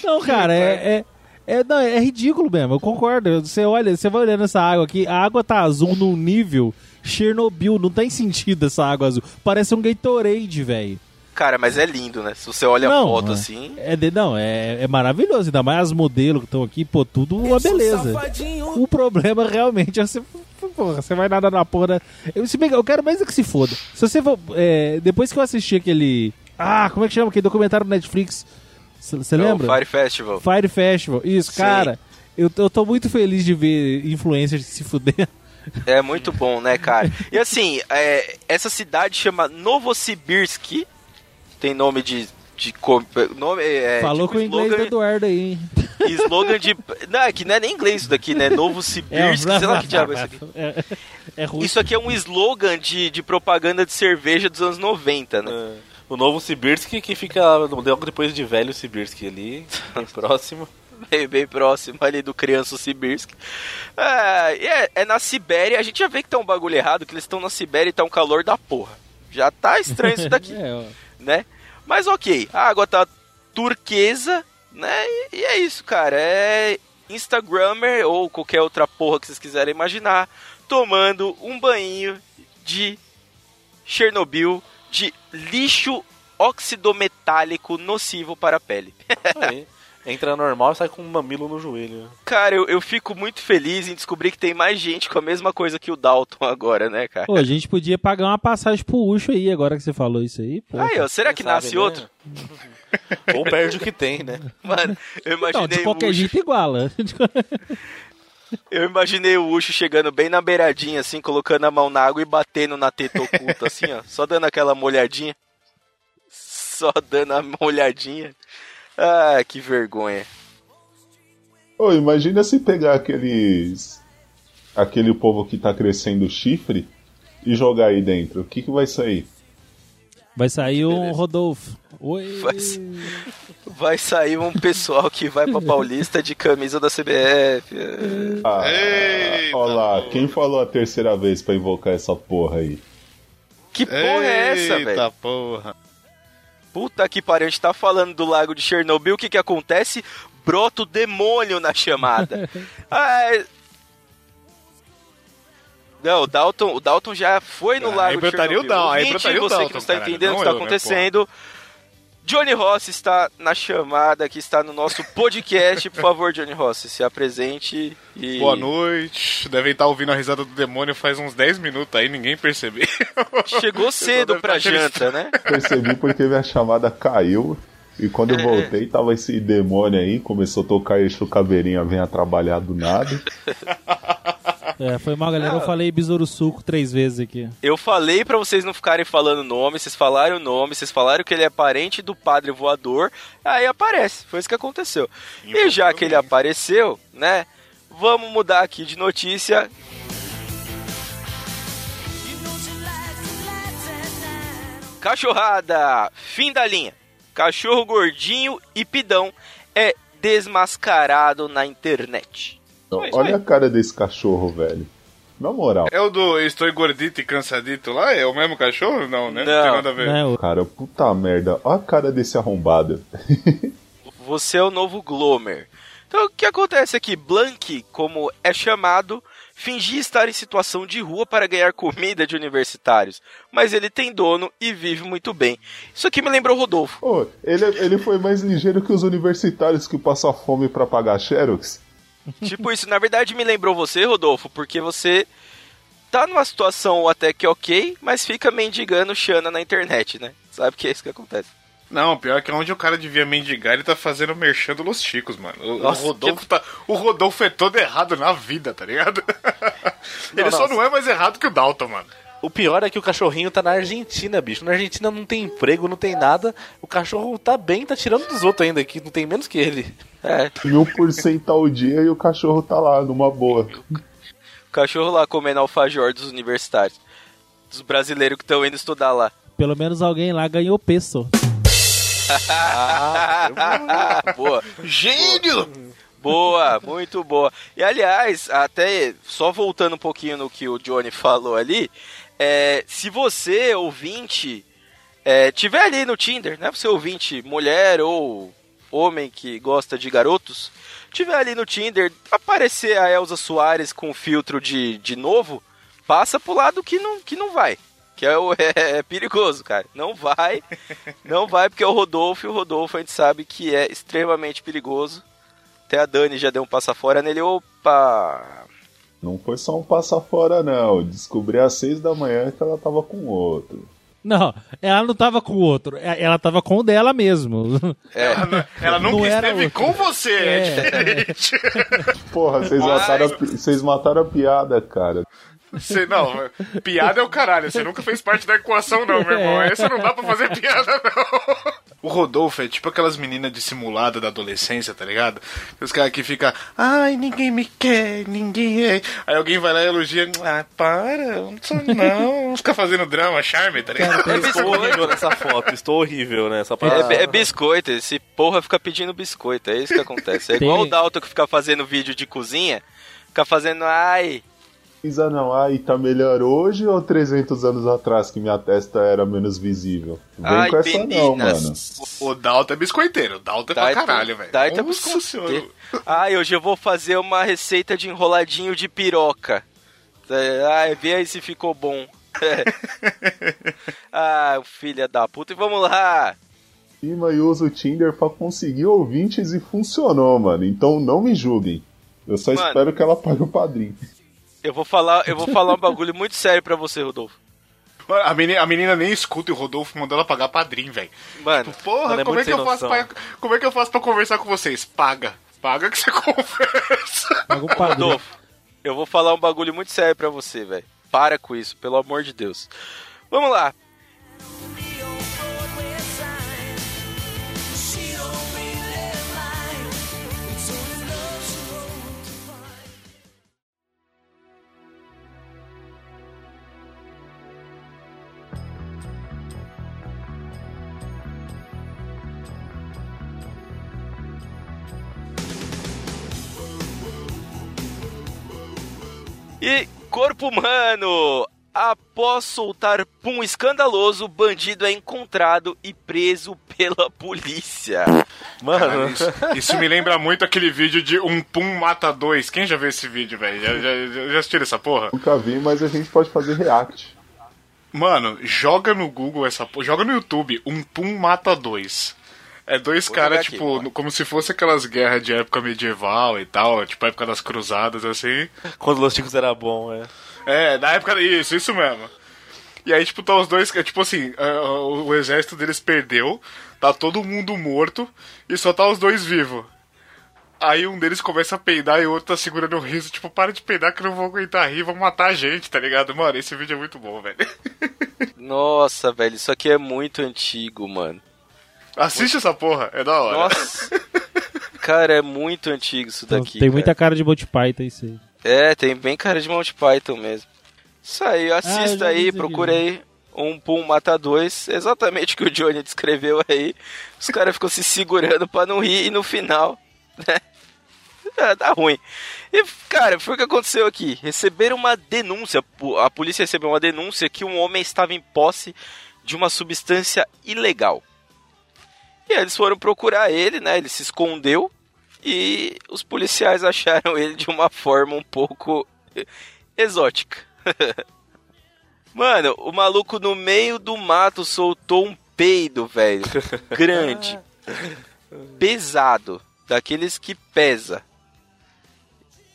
[SPEAKER 6] Não, cara, é, é, é, não, é ridículo mesmo, eu concordo. Você olha, você vai olhando essa água aqui, a água tá azul num nível Chernobyl, não tem sentido essa água azul. Parece um Gatorade, velho.
[SPEAKER 2] Cara, mas é lindo, né? Se você olha a
[SPEAKER 6] Não,
[SPEAKER 2] foto
[SPEAKER 6] é-
[SPEAKER 2] assim.
[SPEAKER 6] É, de- não, é, é maravilhoso, ainda mais as modelos que estão aqui, pô, tudo uma beleza. O problema realmente é você. Porra, você vai nadar na porra. Eu, se bem que eu quero mais é que se foda. Se você for. é, depois que eu assisti aquele. Ah, como é que chama? Aquele documentário do Netflix. Você
[SPEAKER 2] é
[SPEAKER 6] lembra?
[SPEAKER 2] Fire Festival.
[SPEAKER 6] Fire Festival. Isso,
[SPEAKER 2] Sim.
[SPEAKER 6] cara. Eu, eu tô muito feliz de ver influencers se fuder.
[SPEAKER 2] É muito bom, né, cara? E assim, é, essa cidade chama Novosibirsk. Tem nome de. de nome, é,
[SPEAKER 6] Falou
[SPEAKER 2] tipo
[SPEAKER 6] com o inglês do
[SPEAKER 2] slogan,
[SPEAKER 6] Eduardo aí, hein?
[SPEAKER 2] slogan de. Não, é que não é nem inglês isso daqui, né? *laughs* Novosibirsk, sei lá que diabo é isso aqui.
[SPEAKER 6] É, é russo.
[SPEAKER 2] Isso aqui é um slogan de, de propaganda de cerveja dos anos 90, né?
[SPEAKER 4] O novo Sibirsk que fica logo depois de velho Sibirsk ali, bem *laughs* próximo.
[SPEAKER 2] Bem, bem próximo ali do Criança Sibirsk. É, e é, é na Sibéria, a gente já vê que tá um bagulho errado, que eles estão na Sibéria e tá um calor da porra. Já tá estranho isso daqui. *laughs*
[SPEAKER 6] É,
[SPEAKER 2] né? Mas ok, a água tá turquesa, né? E, e é isso, cara. É Instagrammer ou qualquer outra porra que vocês quiserem imaginar, tomando um banho de Chernobyl de lixo oxidometálico nocivo para a pele.
[SPEAKER 4] Aí, entra normal e sai com um mamilo no joelho.
[SPEAKER 2] Cara, eu, eu fico muito feliz em descobrir que tem mais gente com a mesma coisa que o Dalton agora, né, cara?
[SPEAKER 6] Pô, a gente podia pagar uma passagem pro Ucho aí, agora que você falou isso aí. Pô.
[SPEAKER 2] Aí, ó, será que
[SPEAKER 4] Quem
[SPEAKER 2] nasce
[SPEAKER 4] sabe, né?
[SPEAKER 2] outro?
[SPEAKER 4] Ou perde o que tem, né?
[SPEAKER 2] Mano, eu imaginei
[SPEAKER 6] Não, de qualquer
[SPEAKER 2] Ucho-
[SPEAKER 6] jeito iguala. *laughs*
[SPEAKER 2] Eu imaginei o Ucho chegando bem na beiradinha, assim, colocando a mão na água e batendo na teta oculta, assim, ó. Só dando aquela molhadinha. Só dando a molhadinha. Ah, que vergonha.
[SPEAKER 3] Ô, imagina se pegar aqueles. aquele povo que tá crescendo chifre e jogar aí dentro. O que, que vai sair?
[SPEAKER 6] Vai sair um
[SPEAKER 2] Beleza.
[SPEAKER 6] Rodolfo. Oi.
[SPEAKER 2] Vai, vai sair um pessoal que vai pra Paulista de camisa da CBF.
[SPEAKER 3] Ah,
[SPEAKER 8] Eita,
[SPEAKER 3] ó lá,
[SPEAKER 8] porra.
[SPEAKER 3] quem falou a terceira vez pra invocar essa porra aí?
[SPEAKER 2] Que porra é essa, velho?
[SPEAKER 8] Eita porra.
[SPEAKER 2] Puta que pariu, a gente tá falando do lago de Chernobyl, o que que acontece? Brota o demônio na chamada. *laughs* Ah, é- Não, o Dalton, o Dalton já foi no
[SPEAKER 8] Ah,
[SPEAKER 2] lago
[SPEAKER 8] aí
[SPEAKER 2] de
[SPEAKER 8] o
[SPEAKER 2] Chernobyl.
[SPEAKER 8] Aí o
[SPEAKER 2] você que
[SPEAKER 8] Dalton,
[SPEAKER 2] não está
[SPEAKER 8] caralho,
[SPEAKER 2] entendendo o que está acontecendo. Johnny Ross está na chamada, que está no nosso podcast. Por favor, Johnny Ross, se apresente e...
[SPEAKER 8] Boa noite. Devem estar ouvindo a risada do demônio faz uns 10 minutos aí, ninguém percebeu.
[SPEAKER 2] Chegou cedo pra janta, né?
[SPEAKER 3] Percebi porque minha chamada caiu. E quando eu voltei, tava esse demônio aí, começou a tocar eixo caveirinha, venha trabalhar do nada. *laughs*
[SPEAKER 6] É, foi mal, galera. Eu falei besouro suco três vezes aqui.
[SPEAKER 2] Eu falei pra vocês não ficarem falando nome, vocês falaram o nome, vocês falaram que ele é parente do padre voador, aí aparece. Foi isso que aconteceu. E já que ele apareceu, né? Vamos mudar aqui de notícia. Cachorrada, fim da linha. Cachorro gordinho e pidão é desmascarado na internet.
[SPEAKER 3] Então,
[SPEAKER 2] Mas,
[SPEAKER 3] olha a cara desse cachorro, velho. Na moral,
[SPEAKER 8] É o do Estou gordito e cansadito lá? É o mesmo cachorro? Não, né? Não,
[SPEAKER 2] Não.
[SPEAKER 8] tem nada a ver.
[SPEAKER 6] Né, o-
[SPEAKER 3] cara, puta merda. Olha a cara desse arrombado. *laughs*
[SPEAKER 2] Você é o novo Glomer. Então o que acontece aqui? Blank, como é chamado, fingia estar em situação de rua para ganhar comida de universitários. Mas ele tem dono e vive muito bem. Isso aqui me lembrou o Rodolfo.
[SPEAKER 3] Ô, ele, ele foi mais ligeiro que os universitários que passam fome pra pagar Xerox.
[SPEAKER 2] Tipo isso, na verdade me lembrou você, Rodolfo, porque você tá numa situação até que ok, mas fica mendigando Xana na internet, né? Sabe que é isso que acontece.
[SPEAKER 8] Não, pior que onde o cara devia mendigar, ele tá fazendo merchan do Los Chicos, mano. O, o
[SPEAKER 2] Nossa,
[SPEAKER 8] Rodolfo tá, o Rodolfo é todo errado na vida, tá ligado? ele só
[SPEAKER 4] nossa.
[SPEAKER 8] não é mais errado que o Dalton, mano.
[SPEAKER 4] O pior é que o cachorrinho tá na Argentina, bicho. Na Argentina não tem emprego, não tem nada. O cachorro tá bem, tá tirando dos outros ainda, que não tem menos que ele.
[SPEAKER 2] É,
[SPEAKER 3] Mil por cento ao dia e o cachorro tá lá, numa boa.
[SPEAKER 2] o cachorro lá comendo alfajor dos universitários. Dos brasileiros que estão indo estudar lá.
[SPEAKER 6] Pelo menos alguém lá ganhou peso. *laughs*
[SPEAKER 2] boa.
[SPEAKER 8] Gênio!
[SPEAKER 2] Boa, muito boa. E aliás, até só voltando um pouquinho no que o Johnny falou ali, é, se você, ouvinte, é, tiver ali no Tinder, né? Você ouvinte, mulher ou homem que gosta de garotos, tiver ali no Tinder, aparecer a Elza Soares com filtro de, de novo, passa pro lado que não, que não vai. Que é, o- *laughs* é perigoso, cara. Não vai, não vai, porque é o Rodolfo, e o Rodolfo a gente sabe que é extremamente perigoso. Até a Dani já deu um passa fora nele. Opa!
[SPEAKER 3] Não foi só um passa fora, não. Descobri às seis da manhã que ela tava com outro.
[SPEAKER 6] Não, ela não tava com o outro. é- Ela tava com o dela mesmo.
[SPEAKER 2] É,
[SPEAKER 8] Ela nunca
[SPEAKER 6] Não
[SPEAKER 8] esteve com você, é,
[SPEAKER 6] É.
[SPEAKER 8] diferente.
[SPEAKER 3] Porra, vocês
[SPEAKER 8] Mas-
[SPEAKER 3] mataram, a vocês mataram a piada, cara.
[SPEAKER 8] Você, não, piada é o caralho. Você nunca fez parte da equação, não, meu irmão.
[SPEAKER 6] É.
[SPEAKER 8] Essa não dá pra fazer piada, não. O Rodolfo é tipo aquelas meninas dissimuladas da adolescência, tá ligado? Os caras que ficam, ai, ninguém me quer, ninguém é. Aí alguém vai lá e elogia, ah, para, não sou não. Fica fazendo drama, charme, tá ligado?
[SPEAKER 4] Eu estou horrível nessa foto, estou horrível, né? Só pra...
[SPEAKER 2] é, é biscoito, esse porra fica pedindo biscoito, é isso que acontece. É igual o Dalton que fica fazendo vídeo de cozinha, fica fazendo, ai,
[SPEAKER 3] Isa não, ai, tá melhor hoje ou 300 anos atrás que minha testa era menos visível? Vem
[SPEAKER 2] ai,
[SPEAKER 3] com essa não, mano.
[SPEAKER 2] meninas.
[SPEAKER 8] O Dalton é biscoiteiro, o Dalton é pra caralho, velho.
[SPEAKER 2] Dalton é biscoiteiro. Ai, hoje eu vou fazer uma receita de enroladinho de piroca. É, Ai, vê aí se ficou bom. *laughs* ah, filha da puta. E vamos lá.
[SPEAKER 3] Cima e uso o Tinder pra conseguir ouvintes e funcionou, mano. Então não me julguem. Eu só
[SPEAKER 2] Mano.
[SPEAKER 3] espero que ela pague o padrinho.
[SPEAKER 2] Eu vou falar, eu vou falar um bagulho muito sério pra você, Rodolfo.
[SPEAKER 8] A menina, a menina nem escuta e o Rodolfo mandou ela pagar padrinho, velho.
[SPEAKER 2] Mano,
[SPEAKER 8] Porra,
[SPEAKER 4] Mano, é
[SPEAKER 8] como, é que eu faço pra, como é que eu faço pra conversar com vocês? Paga. Paga que você *laughs* conversa.
[SPEAKER 6] Paga o padrão.
[SPEAKER 2] Rodolfo, eu vou falar um bagulho muito sério pra você, velho. Para com isso, pelo amor de Deus. Vamos lá. E corpo humano! Após soltar pum escandaloso, bandido é encontrado e preso pela polícia.
[SPEAKER 4] Mano,
[SPEAKER 8] Isso, isso me lembra muito aquele vídeo de um Pum Mata dois. Quem já viu esse vídeo, velho? Já, já, já, já assistiu essa porra?
[SPEAKER 3] Nunca vi, mas a gente pode fazer react.
[SPEAKER 8] Mano, joga no Google essa porra. Joga no YouTube. Um Pum Mata dois. É dois caras,
[SPEAKER 2] aqui,
[SPEAKER 8] tipo,
[SPEAKER 2] mano.
[SPEAKER 8] como se fosse aquelas guerras de época medieval e tal, tipo a época das cruzadas, assim.
[SPEAKER 4] quando Los Chicos era bom, é.
[SPEAKER 8] É, na época. Isso, isso mesmo. E aí, tipo, tá os dois. é, Tipo assim, é, o, o exército deles perdeu, tá todo mundo morto e só tá os dois vivos. Aí um deles começa a peidar e o outro tá segurando o riso, tipo, para de peidar que eu não vou aguentar rir, vão matar a gente, tá ligado? Mano, esse vídeo é muito bom, velho. *laughs*
[SPEAKER 2] Nossa, velho, isso aqui é muito antigo, mano.
[SPEAKER 8] Assiste essa porra, é da hora.
[SPEAKER 2] Nossa. *laughs* Cara, é muito antigo isso
[SPEAKER 6] Então,
[SPEAKER 2] daqui.
[SPEAKER 6] tem
[SPEAKER 2] cara.
[SPEAKER 6] muita cara de Monty Python isso aí.
[SPEAKER 2] É, tem bem cara de Monty Python mesmo. Isso aí,
[SPEAKER 6] Ah,
[SPEAKER 2] assista
[SPEAKER 6] vi
[SPEAKER 2] aí,
[SPEAKER 6] aqui,
[SPEAKER 2] procura
[SPEAKER 6] já.
[SPEAKER 2] aí. Um Pum Mata Dois, exatamente o que o Johnny descreveu aí. Os caras ficam se segurando pra não rir e no final, né? é, *laughs* dá ruim. E, cara, foi o que aconteceu aqui. Receberam uma denúncia, a polícia recebeu uma denúncia que um homem estava em posse de uma substância ilegal. E aí eles foram procurar ele, né? Ele se escondeu e os policiais *laughs* acharam ele de uma forma um pouco exótica. *laughs* Mano, o maluco no meio do mato soltou um peido, velho. *laughs* Grande. Pesado. Daqueles que pesa.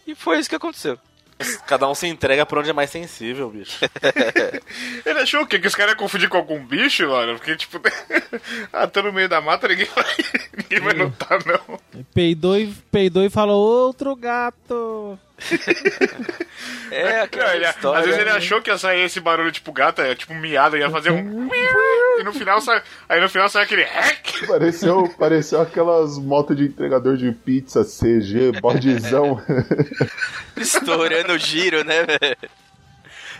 [SPEAKER 2] E foi isso que aconteceu.
[SPEAKER 4] Cada um se entrega pra onde é mais sensível, bicho. *laughs*
[SPEAKER 8] Ele achou o quê? Que os caras iam confundir com algum bicho, mano? Porque, tipo, *laughs* ah, tô no meio da mata, ninguém vai, ninguém vai notar, não.
[SPEAKER 6] Peidou e, peidou e falou, outro gato.
[SPEAKER 2] É aquela
[SPEAKER 8] Não, ele-
[SPEAKER 2] história.
[SPEAKER 8] às vezes ele achou que ia sair esse barulho tipo gato, é, tipo miado, ia fazer um. E no final sai. Aí no final sai aquele. hack.
[SPEAKER 3] Pareceu, pareceu aquelas motos de entregador de pizza, CG, bodizão. *laughs*
[SPEAKER 2] estourando o giro, né, velho?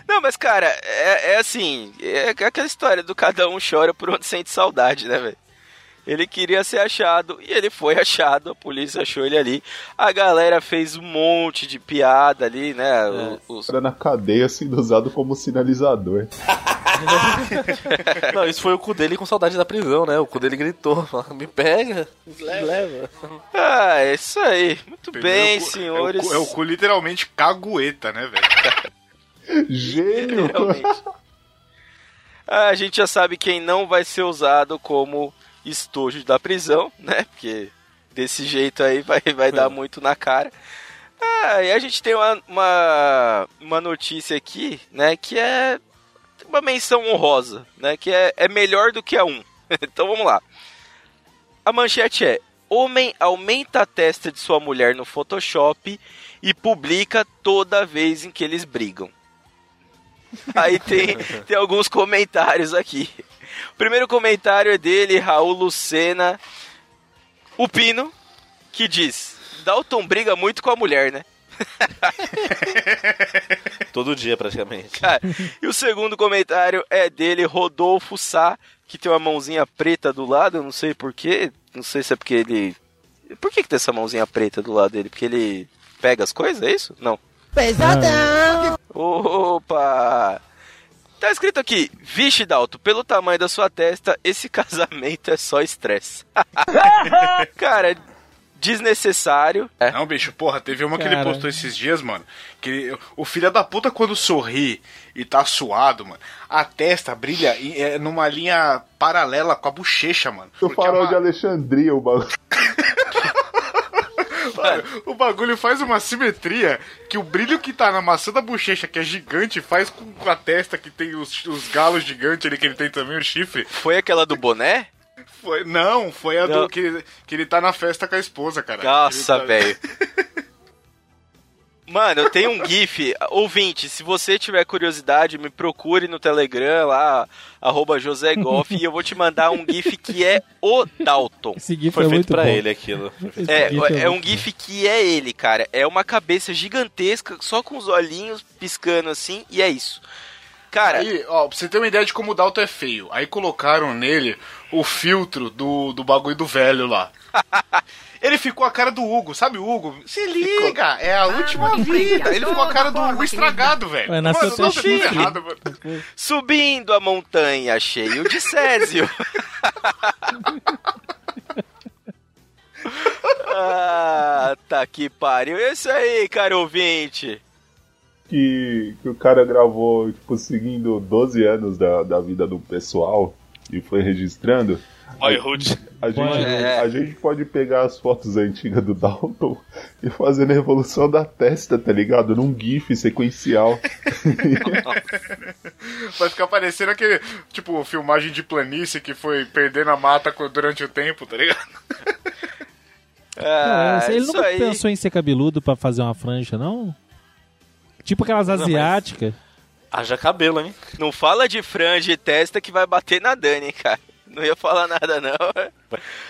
[SPEAKER 2] Não, mas cara, é, é assim, é aquela história do cada um chora por onde sente saudade, né, velho? Ele queria ser achado e ele foi *laughs* achado, a polícia achou ele ali. A galera fez um monte de piada ali, né? o- Os,
[SPEAKER 3] Era na cadeia sendo usado como sinalizador. *laughs*
[SPEAKER 4] Não, isso foi o cu dele com saudade da prisão, né? O cu dele gritou, me pega, me leva.
[SPEAKER 2] Ah, é isso aí. Muito bem,
[SPEAKER 8] É cu-
[SPEAKER 2] senhores.
[SPEAKER 8] É o, cu, é o cu literalmente cagueta, né, velho? *laughs*
[SPEAKER 3] Gênio!
[SPEAKER 2] Realmente. Ah, a gente já sabe quem não vai ser usado como estojo da prisão, né? Porque desse jeito aí vai, vai dar muito na cara. Ah, e a gente tem uma, uma, uma notícia aqui, né? Que é uma menção honrosa, né? Que é, é melhor do que a 1. *laughs* então vamos lá. A manchete é: Homem aumenta a testa de sua mulher no Photoshop e publica toda vez em que eles brigam. *laughs* Aí tem, tem alguns comentários aqui. O primeiro comentário é dele, Raul Lucena, o Pino, que diz: Dalton briga muito com a mulher, né? *laughs*
[SPEAKER 4] Todo dia, praticamente.
[SPEAKER 2] Cara, e o segundo comentário é dele, Rodolfo Sá, que tem uma mãozinha preta do lado, eu não sei porquê. Não sei se é porque ele. Por que, que tem essa mãozinha preta do lado dele? Porque ele pega as coisas, é isso? Não.
[SPEAKER 5] Pesadão!
[SPEAKER 2] Opa! Tá escrito aqui, vixe Dalto, pelo tamanho da sua testa, esse *laughs* casamento é só estresse. *laughs* Cara, desnecessário. É.
[SPEAKER 8] Não, bicho, porra, teve uma que ele
[SPEAKER 6] Cara.
[SPEAKER 8] postou esses dias, mano. Que ele- o filho da puta, quando sorri e tá suado, mano, a testa brilha em- é, numa linha paralela com a bochecha, mano.
[SPEAKER 3] O
[SPEAKER 8] é
[SPEAKER 3] farol
[SPEAKER 8] uma-
[SPEAKER 3] de Alexandria, o bagulho. *laughs*
[SPEAKER 8] Mano, o bagulho faz uma simetria que o brilho que tá na maçã da bochecha, que é gigante, faz com a testa que tem os, os galos gigantes ali, que ele tem também o chifre.
[SPEAKER 2] Foi aquela do boné?
[SPEAKER 8] Foi, não, foi a
[SPEAKER 2] Não.
[SPEAKER 8] do que, que ele tá na festa com a esposa, cara.
[SPEAKER 2] Nossa,
[SPEAKER 8] tá-
[SPEAKER 2] velho. *laughs* Mano, eu tenho um GIF. *laughs* Ouvinte, se você tiver curiosidade, me procure no Telegram lá, arroba José Goff, e eu vou te mandar um GIF que é o Dalton.
[SPEAKER 6] Esse GIF
[SPEAKER 4] Foi
[SPEAKER 6] é
[SPEAKER 4] feito
[SPEAKER 6] muito
[SPEAKER 4] pra
[SPEAKER 6] bom.
[SPEAKER 4] ele aquilo.
[SPEAKER 2] É, é um GIF que é ele, cara. É uma cabeça gigantesca, só com os olhinhos piscando assim, e é isso. Cara,
[SPEAKER 8] Aí, ó, pra você ter uma ideia de como o Dalton é feio, aí colocaram nele o filtro do, do bagulho do velho lá. *laughs* Ele ficou a cara do Hugo, sabe o Hugo? Se liga, é a última vida. Ele ficou a cara do Hugo estragado, velho.
[SPEAKER 6] Ué, nasceu
[SPEAKER 8] Mano, não, tá
[SPEAKER 6] chifre.
[SPEAKER 8] errado, mano.
[SPEAKER 2] subindo a montanha cheio de Césio. Puta *laughs* que pariu. Isso aí, cara ouvinte.
[SPEAKER 3] que, que o cara gravou, tipo, seguindo 12 anos da, da vida do pessoal e foi registrando.
[SPEAKER 4] Boyhood.
[SPEAKER 3] A gente,
[SPEAKER 2] É.
[SPEAKER 3] a gente pode pegar as fotos antigas do Dalton e fazer a evolução da testa, tá ligado? Num GIF sequencial. *laughs*
[SPEAKER 8] Vai ficar parecendo aquele, tipo, filmagem de planície que foi perdendo a mata durante o tempo, tá ligado? *laughs*
[SPEAKER 2] Ah,
[SPEAKER 6] ele nunca
[SPEAKER 2] aí.
[SPEAKER 6] pensou em ser cabeludo pra fazer uma franja, não? Tipo aquelas
[SPEAKER 4] mas-
[SPEAKER 6] asiáticas.
[SPEAKER 4] Haja cabelo, hein?
[SPEAKER 2] Não fala de franja e testa que vai bater na Dani, hein, cara. Não ia falar nada, não.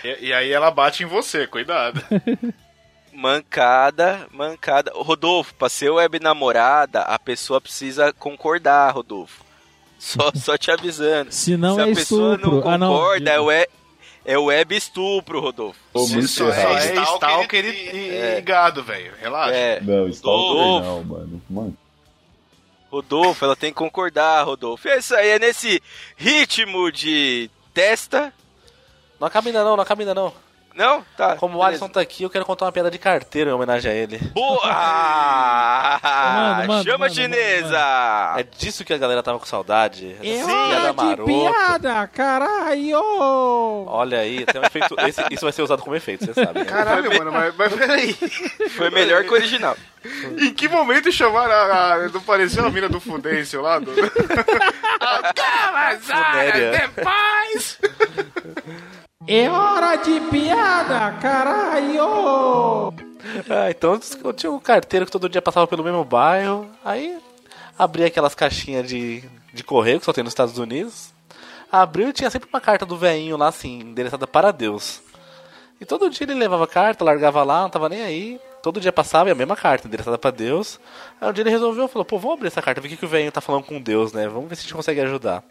[SPEAKER 8] E, e aí ela bate em você, cuidado. *laughs*
[SPEAKER 2] Mancada, mancada. Rodolfo, pra ser web namorada, a pessoa precisa concordar, Rodolfo. Só, *laughs* só te avisando.
[SPEAKER 6] Se não
[SPEAKER 2] Se a
[SPEAKER 6] é
[SPEAKER 2] pessoa
[SPEAKER 6] estupro.
[SPEAKER 2] não
[SPEAKER 6] ah, não.
[SPEAKER 2] concorda, é, web, é web estupro, Rodolfo.
[SPEAKER 3] Tô muito
[SPEAKER 8] Só
[SPEAKER 3] errado.
[SPEAKER 8] é stalker e, e-
[SPEAKER 2] É.
[SPEAKER 8] e gado, velho. Relaxa.
[SPEAKER 2] É,
[SPEAKER 3] Não, Stalker
[SPEAKER 2] Rodolfo.
[SPEAKER 3] não, mano. Mano,
[SPEAKER 2] Rodolfo, ela tem que concordar, Rodolfo. É isso aí, é nesse ritmo de testa.
[SPEAKER 4] Não acaba ainda não, não acaba ainda não.
[SPEAKER 2] Não? Tá.
[SPEAKER 4] Como o
[SPEAKER 2] beleza.
[SPEAKER 4] Alisson tá aqui, eu quero contar uma piada de carteiro em homenagem a ele.
[SPEAKER 2] Boa! *laughs*
[SPEAKER 6] Manda, manda,
[SPEAKER 2] Chama
[SPEAKER 6] manda,
[SPEAKER 2] chinesa!
[SPEAKER 4] É disso que a galera tava com saudade.
[SPEAKER 6] É hora
[SPEAKER 4] piada
[SPEAKER 6] de
[SPEAKER 4] marota.
[SPEAKER 6] piada, caralho!
[SPEAKER 4] Olha aí, tem um efeito. esse- isso vai ser usado como efeito, você sabe. Né?
[SPEAKER 8] Caralho, mano, mas, mas peraí.
[SPEAKER 2] Foi melhor que o original.
[SPEAKER 8] Em que momento chamaram a. a não pareceu a mina do Fudêncio lá? Do... *laughs*
[SPEAKER 4] Funéria.
[SPEAKER 8] Depois!
[SPEAKER 6] É hora de piada, caralho!
[SPEAKER 4] Ah, então eu tinha um carteiro que todo dia passava pelo mesmo bairro. Aí abria aquelas caixinhas de, de correio que só tem nos Estados Unidos. Abriu e tinha sempre uma carta do velhinho lá, assim, endereçada para Deus. E todo dia ele levava carta, largava lá, não tava nem aí. Todo dia passava e a mesma carta, endereçada para Deus. Aí um dia ele resolveu, falou, pô, vamos abrir essa carta, ver o que, que o velhinho tá falando com Deus, né? Vamos ver se a gente consegue ajudar.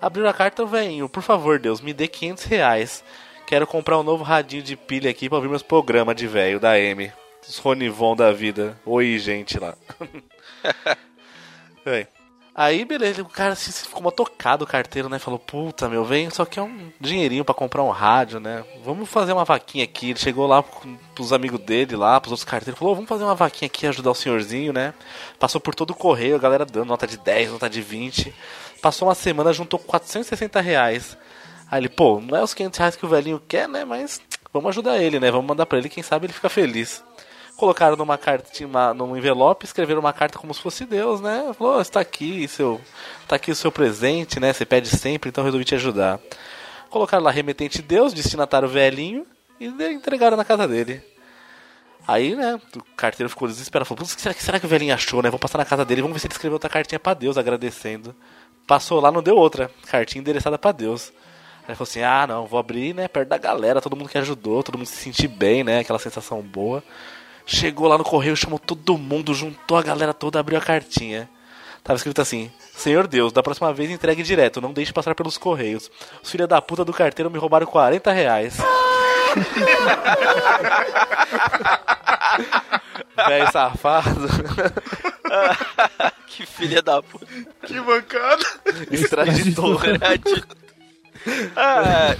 [SPEAKER 4] Abriu a carta, velhinho, por favor, Deus, me dê 500 reais. Quero comprar um novo radinho de pilha aqui pra ouvir meus programas de velho da M. Os Ronivon da vida. Oi, gente lá. *laughs* Bem, Aí, beleza, o cara assim, ficou tocado o carteiro, né? Falou, puta, meu, vem, só que é um dinheirinho pra comprar um rádio, né? Vamos fazer uma vaquinha aqui. Ele chegou lá pros amigos dele lá, pros outros carteiros, falou, vamos fazer uma vaquinha aqui, ajudar o senhorzinho, né? Passou por todo o correio, a galera dando nota de 10, nota de 20. Passou uma semana, juntou 460 reais. Aí ele, pô, não é os 500 reais que o velhinho quer, né? Mas vamos ajudar ele, né? Vamos mandar pra ele, quem sabe ele fica feliz. Colocaram numa carta, num envelope, escreveram uma carta como se fosse Deus, né? Falou, "Ó, está aqui seu, tá aqui o seu presente, né? Você pede sempre, então resolvi te ajudar. Colocaram lá remetente Deus, destinatário velhinho e entregaram na casa dele. Aí, né, o carteiro ficou desesperado, falou, "Putz, o que será, que será que o velhinho achou, né? Vou passar na casa dele, vamos ver se ele escreveu outra cartinha pra Deus, agradecendo. Passou lá, não deu outra, cartinha endereçada pra Deus. Aí falou assim, ah, não, vou abrir, né, perto da galera, todo mundo que ajudou, todo mundo se sentir bem, né, aquela sensação boa. Chegou lá no correio, chamou todo mundo, juntou a galera toda, abriu a cartinha. Tava escrito assim: Senhor Deus, da próxima vez entregue direto, não deixe passar pelos correios. Os filha da puta do carteiro me roubaram 40 reais. *laughs* *laughs* Velho safado. *laughs*
[SPEAKER 2] que filha da puta.
[SPEAKER 8] Que bancada!
[SPEAKER 4] Extraditor.
[SPEAKER 2] Ah,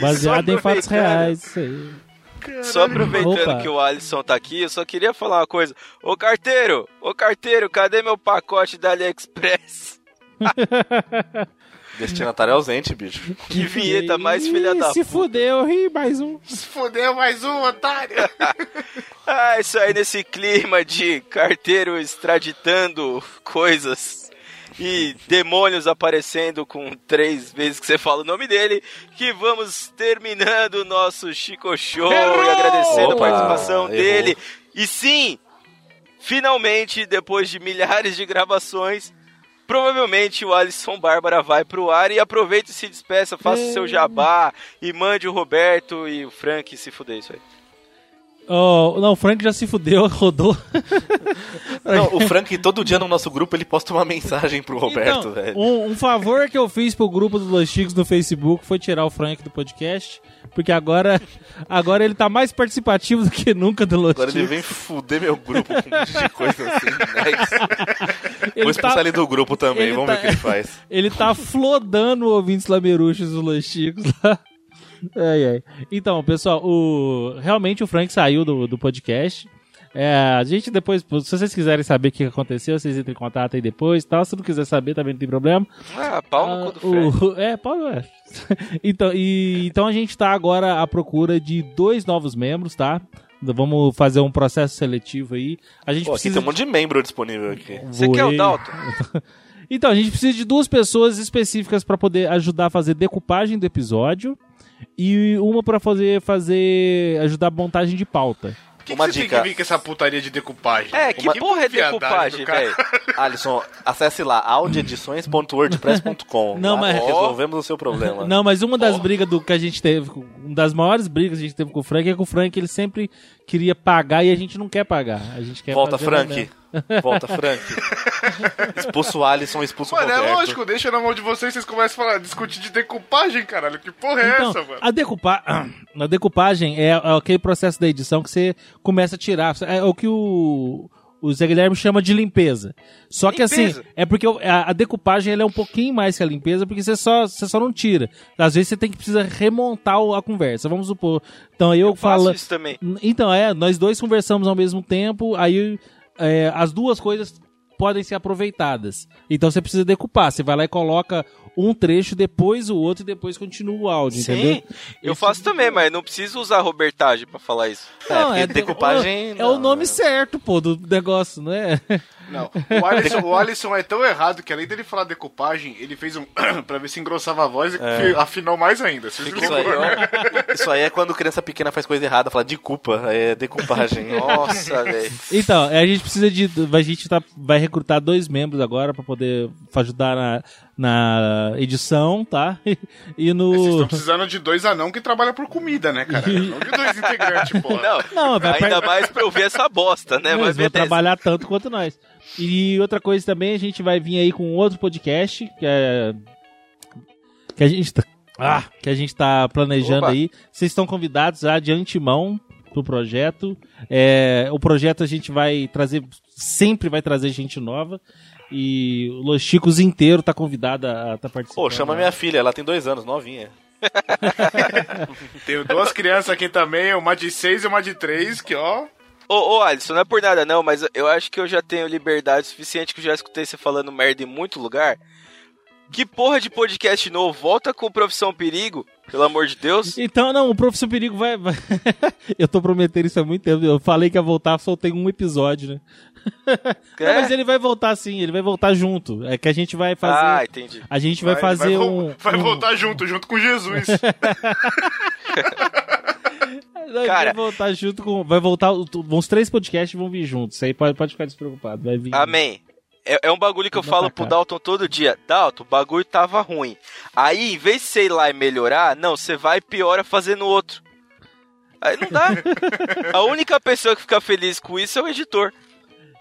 [SPEAKER 6] Baseado em fatos reais, isso aí.
[SPEAKER 2] só aproveitando
[SPEAKER 6] Opa.
[SPEAKER 2] que o Alisson tá aqui, eu só queria falar uma coisa. Ô carteiro, ô carteiro, cadê meu pacote da AliExpress? *laughs*
[SPEAKER 4] Destinatário ausente, bicho. *laughs*
[SPEAKER 2] Que vinheta mais filha da
[SPEAKER 6] Se fudeu, ri mais um.
[SPEAKER 8] Se fodeu mais um, otário! *laughs*
[SPEAKER 2] Ah, isso aí nesse clima de carteiro extraditando coisas e demônios aparecendo com três vezes que você fala o nome dele, que vamos terminando o nosso Chico Show e agradecendo
[SPEAKER 4] Opa,
[SPEAKER 2] a participação
[SPEAKER 4] errou.
[SPEAKER 2] dele. E sim, finalmente, depois de milhares de gravações, provavelmente o Alisson Bárbara vai pro ar e aproveite e se despeça, faça o seu jabá e mande o Roberto e o Frank se fuder isso aí.
[SPEAKER 6] Oh, não, o Frank já se fudeu, *laughs* rodou.
[SPEAKER 4] Não, o Frank, todo dia no nosso grupo, ele posta uma mensagem pro Roberto,
[SPEAKER 6] Então,
[SPEAKER 4] velho.
[SPEAKER 6] um, um favor que eu fiz pro grupo dos Los Chicos no Facebook foi tirar o Frank do podcast, porque agora, agora ele tá mais participativo do que nunca do Los
[SPEAKER 4] Agora ele vem fuder meu grupo com um monte de coisa assim. Nice. Vou expulsar
[SPEAKER 6] tá-
[SPEAKER 4] ele do grupo também, vamos
[SPEAKER 6] tá-
[SPEAKER 4] ver o que ele faz. *laughs*
[SPEAKER 6] Ele tá flodando ouvintes lameruxos do Los Chicos lá. Ai, ai. Então, pessoal, o... realmente o Frank saiu do, do podcast. É, a gente depois, se vocês quiserem saber o que aconteceu, vocês entrem em contato aí depois tal. Se não quiser saber, também não tem problema.
[SPEAKER 2] Ah, pau no cu do Fred.
[SPEAKER 6] o, é, pau é. *laughs* então, e, então a gente tá agora à procura de dois novos membros, tá? Vamos fazer um processo seletivo aí. A gente
[SPEAKER 4] Pô,
[SPEAKER 6] precisa
[SPEAKER 4] tem um monte de membro disponível aqui.
[SPEAKER 2] Você quer o
[SPEAKER 6] Voei.
[SPEAKER 2] Dalton? *laughs*
[SPEAKER 6] Então, a gente precisa de duas pessoas específicas para poder ajudar a fazer decupagem do episódio e uma para fazer fazer ajudar a montagem de pauta.
[SPEAKER 8] Que,
[SPEAKER 4] Uma
[SPEAKER 8] que você
[SPEAKER 4] dica.
[SPEAKER 8] tem que vir com essa putaria de decupagem?
[SPEAKER 2] É, que
[SPEAKER 8] Uma
[SPEAKER 2] porra é decupagem, velho? *laughs*
[SPEAKER 4] Alisson, acesse lá audioedições.wordpress.com.
[SPEAKER 6] Não,
[SPEAKER 4] Lá
[SPEAKER 6] mas-
[SPEAKER 4] resolvemos o seu problema.
[SPEAKER 6] Não, mas uma das brigas do que a gente teve, uma das maiores brigas que a gente teve com o Frank é que o Frank ele sempre queria pagar e a gente não quer pagar. A gente quer
[SPEAKER 4] Volta,
[SPEAKER 6] fazer?
[SPEAKER 4] Frank. Volta, *laughs* Frank. *laughs* Expulso o Alisson, expulso o
[SPEAKER 8] Mano, é
[SPEAKER 4] Roberto.
[SPEAKER 8] lógico, deixa na mão de vocês, vocês começam a falar, discutir de decupagem, caralho. Que porra é
[SPEAKER 6] Então,
[SPEAKER 8] essa, mano?
[SPEAKER 6] a, decupa... *clears throat* a decupagem é, é aquele processo da edição que você começa a tirar. É o que o, o Zé Guilherme chama de limpeza. Só que
[SPEAKER 2] Limpeza?
[SPEAKER 6] assim, é porque a, a decupagem ela é um pouquinho mais que a limpeza, porque você só, você só não tira. Às vezes você tem que precisar remontar a conversa. Vamos supor. Então eu,
[SPEAKER 2] Faço
[SPEAKER 6] falo.
[SPEAKER 2] isso também.
[SPEAKER 6] Então, é, nós dois conversamos ao mesmo tempo, aí é, as duas coisas podem ser aproveitadas. Então você precisa decupar. Você vai lá e coloca um trecho, depois o outro e depois continua o áudio,
[SPEAKER 2] Sim,
[SPEAKER 6] entendeu?
[SPEAKER 2] eu
[SPEAKER 6] Esse-
[SPEAKER 2] faço também, mas não preciso usar robertagem pra falar isso.
[SPEAKER 4] É, porque decupagem,
[SPEAKER 6] É, o
[SPEAKER 4] não,
[SPEAKER 6] nome
[SPEAKER 4] né?
[SPEAKER 6] certo, pô, do negócio, não é? *laughs*
[SPEAKER 8] Não, o Alisson, o *laughs* Alisson é tão errado que além dele falar decupagem, ele fez um *coughs* pra ver se engrossava a voz e
[SPEAKER 4] É.
[SPEAKER 8] afinou mais ainda.
[SPEAKER 4] Isso aí, ó, isso aí é quando criança pequena faz coisa errada, fala de culpa, é decupagem. *laughs*
[SPEAKER 2] Nossa, velho.
[SPEAKER 6] Então, a gente precisa de. A gente tá, vai recrutar dois membros agora pra poder ajudar na, na edição, tá? *laughs* E
[SPEAKER 8] Vocês
[SPEAKER 6] no.
[SPEAKER 8] estão precisando de dois anão que trabalham por comida, né, cara? *laughs* Não de dois integrantes, porra.
[SPEAKER 2] Não,
[SPEAKER 6] Não, vai
[SPEAKER 2] ainda
[SPEAKER 6] per-
[SPEAKER 2] mais pra eu ver essa bosta, né?
[SPEAKER 6] Eles
[SPEAKER 2] Mas
[SPEAKER 6] vão trabalhar tanto quanto nós. E outra coisa também, a gente vai vir aí com outro podcast, que é. Que a gente tá. Ah, que a gente tá planejando
[SPEAKER 2] Opa.
[SPEAKER 6] aí. Vocês estão convidados já de antemão pro projeto. É, o projeto a gente vai trazer, sempre vai trazer gente nova. E o Los Chicos inteiro tá convidado a estar participando.
[SPEAKER 4] Pô, chama minha filha, ela tem dois anos, novinha. *laughs*
[SPEAKER 8] Tenho duas crianças aqui também, uma de seis e uma de três, que ó.
[SPEAKER 2] Ô, ô, Alisson, não é por nada não, mas eu acho que eu já tenho liberdade suficiente que eu já escutei você falando merda em muito lugar. Que porra de podcast novo? Volta com Profissão Perigo, pelo amor de Deus.
[SPEAKER 6] Então, não, o Professor Perigo vai. *laughs* eu tô prometendo isso há muito tempo. Eu falei que ia voltar, soltei um episódio, né? Não,
[SPEAKER 2] É?
[SPEAKER 6] mas ele vai voltar sim, ele vai voltar junto. É que a gente vai
[SPEAKER 2] Ah,
[SPEAKER 6] fazer.
[SPEAKER 2] entendi.
[SPEAKER 6] a gente vai,
[SPEAKER 8] Vai-
[SPEAKER 6] fazer
[SPEAKER 8] vai,
[SPEAKER 6] um. *laughs*
[SPEAKER 8] Vai
[SPEAKER 6] um-
[SPEAKER 8] voltar junto, junto com Jesus. *laughs*
[SPEAKER 6] Não,
[SPEAKER 2] Cara-
[SPEAKER 6] vai voltar junto com. Vai voltar. Uns três podcasts vão vir juntos. Isso aí pode, pode ficar despreocupado. Vai vir.
[SPEAKER 2] Amém. É, é um bagulho que eu falo pro. Dalton todo dia. Dalton, o bagulho tava ruim. Aí, em vez de você ir lá e melhorar, não, você vai e piora fazendo outro. Aí não dá. *laughs* A única pessoa que fica feliz com isso é o editor.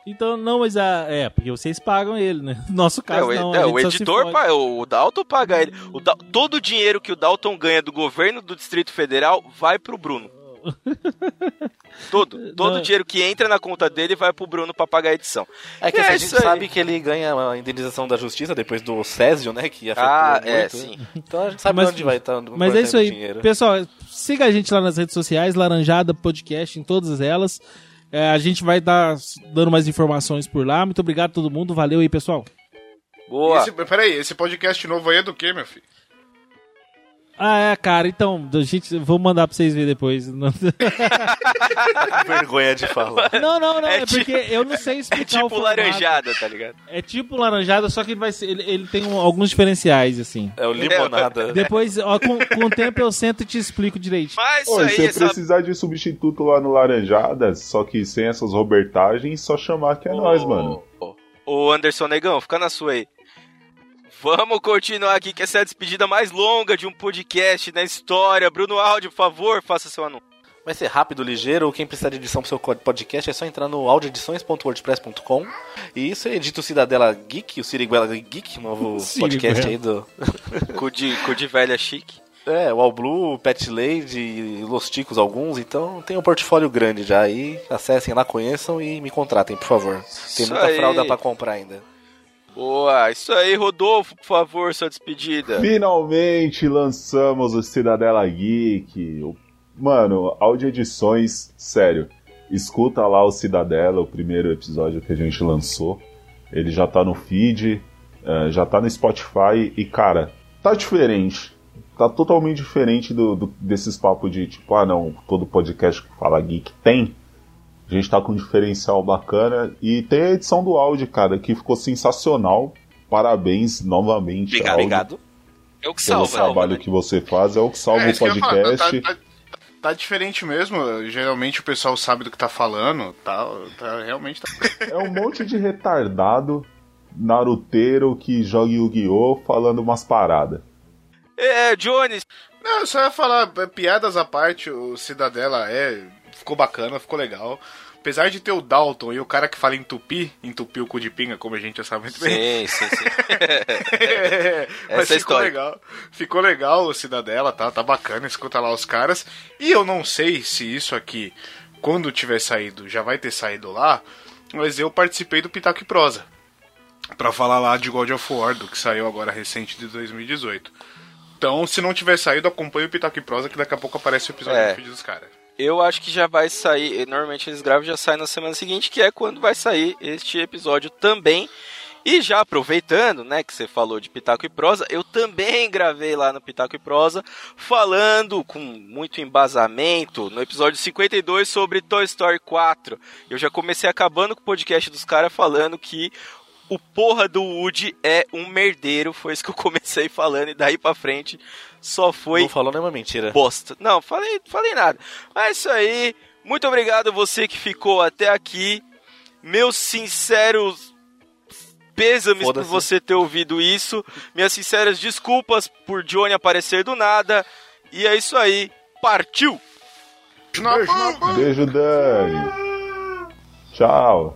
[SPEAKER 6] Então, não, mas a. É, porque vocês pagam ele, né? No nosso
[SPEAKER 2] É,
[SPEAKER 6] caso,
[SPEAKER 2] o,
[SPEAKER 6] não.
[SPEAKER 2] é, o editor, o Dalton paga ele. O todo o dinheiro que o Dalton ganha do governo do Distrito Federal vai pro Bruno. *laughs* Todo. Todo
[SPEAKER 6] Não.
[SPEAKER 2] o dinheiro que entra na conta dele vai pro Bruno pra pagar a edição.
[SPEAKER 4] É que
[SPEAKER 2] É
[SPEAKER 4] assim, a gente
[SPEAKER 2] aí.
[SPEAKER 4] sabe que ele ganha a indenização da justiça depois do Césio, né? Que afetou
[SPEAKER 2] Ah,
[SPEAKER 4] muito.
[SPEAKER 2] é, sim.
[SPEAKER 4] Então a gente sabe
[SPEAKER 6] Mas-
[SPEAKER 4] onde vai estar.
[SPEAKER 6] Mas é isso aí.
[SPEAKER 4] Dinheiro.
[SPEAKER 6] Pessoal, siga a gente lá nas redes sociais, Laranjada Podcast em todas elas. É, a gente vai dar dando mais informações por lá. Muito obrigado a todo mundo. Valeu aí, pessoal.
[SPEAKER 2] Boa.
[SPEAKER 8] Esse, peraí, esse podcast novo aí é do quê, meu filho?
[SPEAKER 6] Ah, é, cara. Então, a gente, vou mandar pra vocês verem depois. *laughs*
[SPEAKER 4] Vergonha de falar.
[SPEAKER 6] não, não. não,
[SPEAKER 2] É
[SPEAKER 6] É,
[SPEAKER 2] tipo-
[SPEAKER 6] porque eu não sei explicar
[SPEAKER 2] É
[SPEAKER 6] o
[SPEAKER 2] tipo
[SPEAKER 6] formato.
[SPEAKER 2] laranjada, tá ligado?
[SPEAKER 6] É tipo laranjada, só que ele, vai ser, ele, ele tem um- alguns diferenciais, assim.
[SPEAKER 4] É o limonada.
[SPEAKER 6] Depois, ó, com, com o tempo eu sento e te explico direito.
[SPEAKER 2] Mas isso
[SPEAKER 3] Ô, e
[SPEAKER 2] aí,
[SPEAKER 3] se
[SPEAKER 2] essa...
[SPEAKER 3] precisar de substituto lá no Laranjadas, só que sem essas robertagens, só chamar que é nós, mano.
[SPEAKER 2] Ô, Ô Anderson Negão, fica na sua aí. Vamos continuar aqui, que essa é a despedida mais longa de um podcast na história. Bruno Áudio, por favor, faça seu anúncio.
[SPEAKER 4] Vai ser rápido, ligeiro. Quem precisar de edição pro seu podcast é só entrar no audioedições.wordpress.com. E isso é edita o Cidadela Geek, o Siriguela Geek, novo *laughs* podcast aí do. *laughs*
[SPEAKER 2] Cu de, cu de velha chique.
[SPEAKER 4] É, o All Blue, Pet Lady, Los Ticos alguns, então tem um portfólio grande já aí. Acessem lá, conheçam e me contratem, por favor. Tem
[SPEAKER 2] Isso
[SPEAKER 4] muita
[SPEAKER 2] aí.
[SPEAKER 4] fralda pra comprar ainda.
[SPEAKER 2] Boa, isso aí, Rodolfo, por favor, sua despedida.
[SPEAKER 3] Finalmente lançamos o Cidadela Geek. Mano, áudio edições, sério. Escuta lá o Cidadela, o primeiro episódio que a gente lançou. Ele já tá no feed, eh, já tá no Spotify e, cara, tá diferente. Tá totalmente diferente do, do- desses papos de tipo, ah não, todo podcast que fala geek tem. A gente tá com um diferencial bacana e tem a edição do áudio, cara, que ficou sensacional. Parabéns novamente.
[SPEAKER 2] Obrigado,
[SPEAKER 3] áudio
[SPEAKER 2] obrigado. É o que
[SPEAKER 3] pelo
[SPEAKER 2] salva,
[SPEAKER 3] trabalho
[SPEAKER 2] né?
[SPEAKER 3] que você faz, é o que salva
[SPEAKER 8] É,
[SPEAKER 3] o
[SPEAKER 8] falar,
[SPEAKER 3] podcast.
[SPEAKER 8] Tá, tá- tá diferente mesmo. Geralmente o pessoal sabe do que tá falando. Tá, tá realmente tá. *laughs*
[SPEAKER 3] É um monte de retardado naruteiro que joga Yu-Gi-Oh! falando umas paradas.
[SPEAKER 2] É, Jones,
[SPEAKER 8] Não, eu só ia falar, é, piadas à parte, o Cidadela é. Ficou bacana, ficou legal. Apesar de ter o Dalton e o cara que fala em tupi, entupir o cu de pinga, como a gente já sabe muito bem.
[SPEAKER 2] Sim, sim, sim. *laughs*
[SPEAKER 8] É, mas ficou
[SPEAKER 2] história.
[SPEAKER 8] legal. Ficou legal o Cidadela, tá? Tá bacana, escuta lá os caras. E eu não sei se isso aqui, quando tiver saído, já vai ter saído lá, mas eu participei do Pitaco e Prosa. Pra falar lá de God of War, do que saiu agora recente de 2018. Então, se não tiver saído, acompanhe o Pitaco e Prosa, que daqui a pouco aparece o episódio
[SPEAKER 2] É.
[SPEAKER 8] do feed dos caras.
[SPEAKER 2] Eu acho que já vai sair. Normalmente eles gravam já sai na semana seguinte, que é quando vai sair este episódio também. E já aproveitando, né, que você falou de Pitaco e Prosa, eu também gravei lá no Pitaco e Prosa, falando com muito embasamento no episódio 52 sobre Toy Story 4. Eu já comecei acabando com o podcast dos caras falando que o porra do Woody é um merdeiro. Foi isso que eu comecei falando, e daí pra frente só foi
[SPEAKER 4] Não falou nenhuma mentira.
[SPEAKER 2] bosta. Não, falei, falei nada. Mas é isso aí. Muito obrigado a você que ficou até aqui. Meus sinceros pêsames por você ter ouvido isso. Minhas sinceras desculpas por Johnny aparecer do nada. E é isso aí. Partiu!
[SPEAKER 3] Beijo, Dani. Tchau.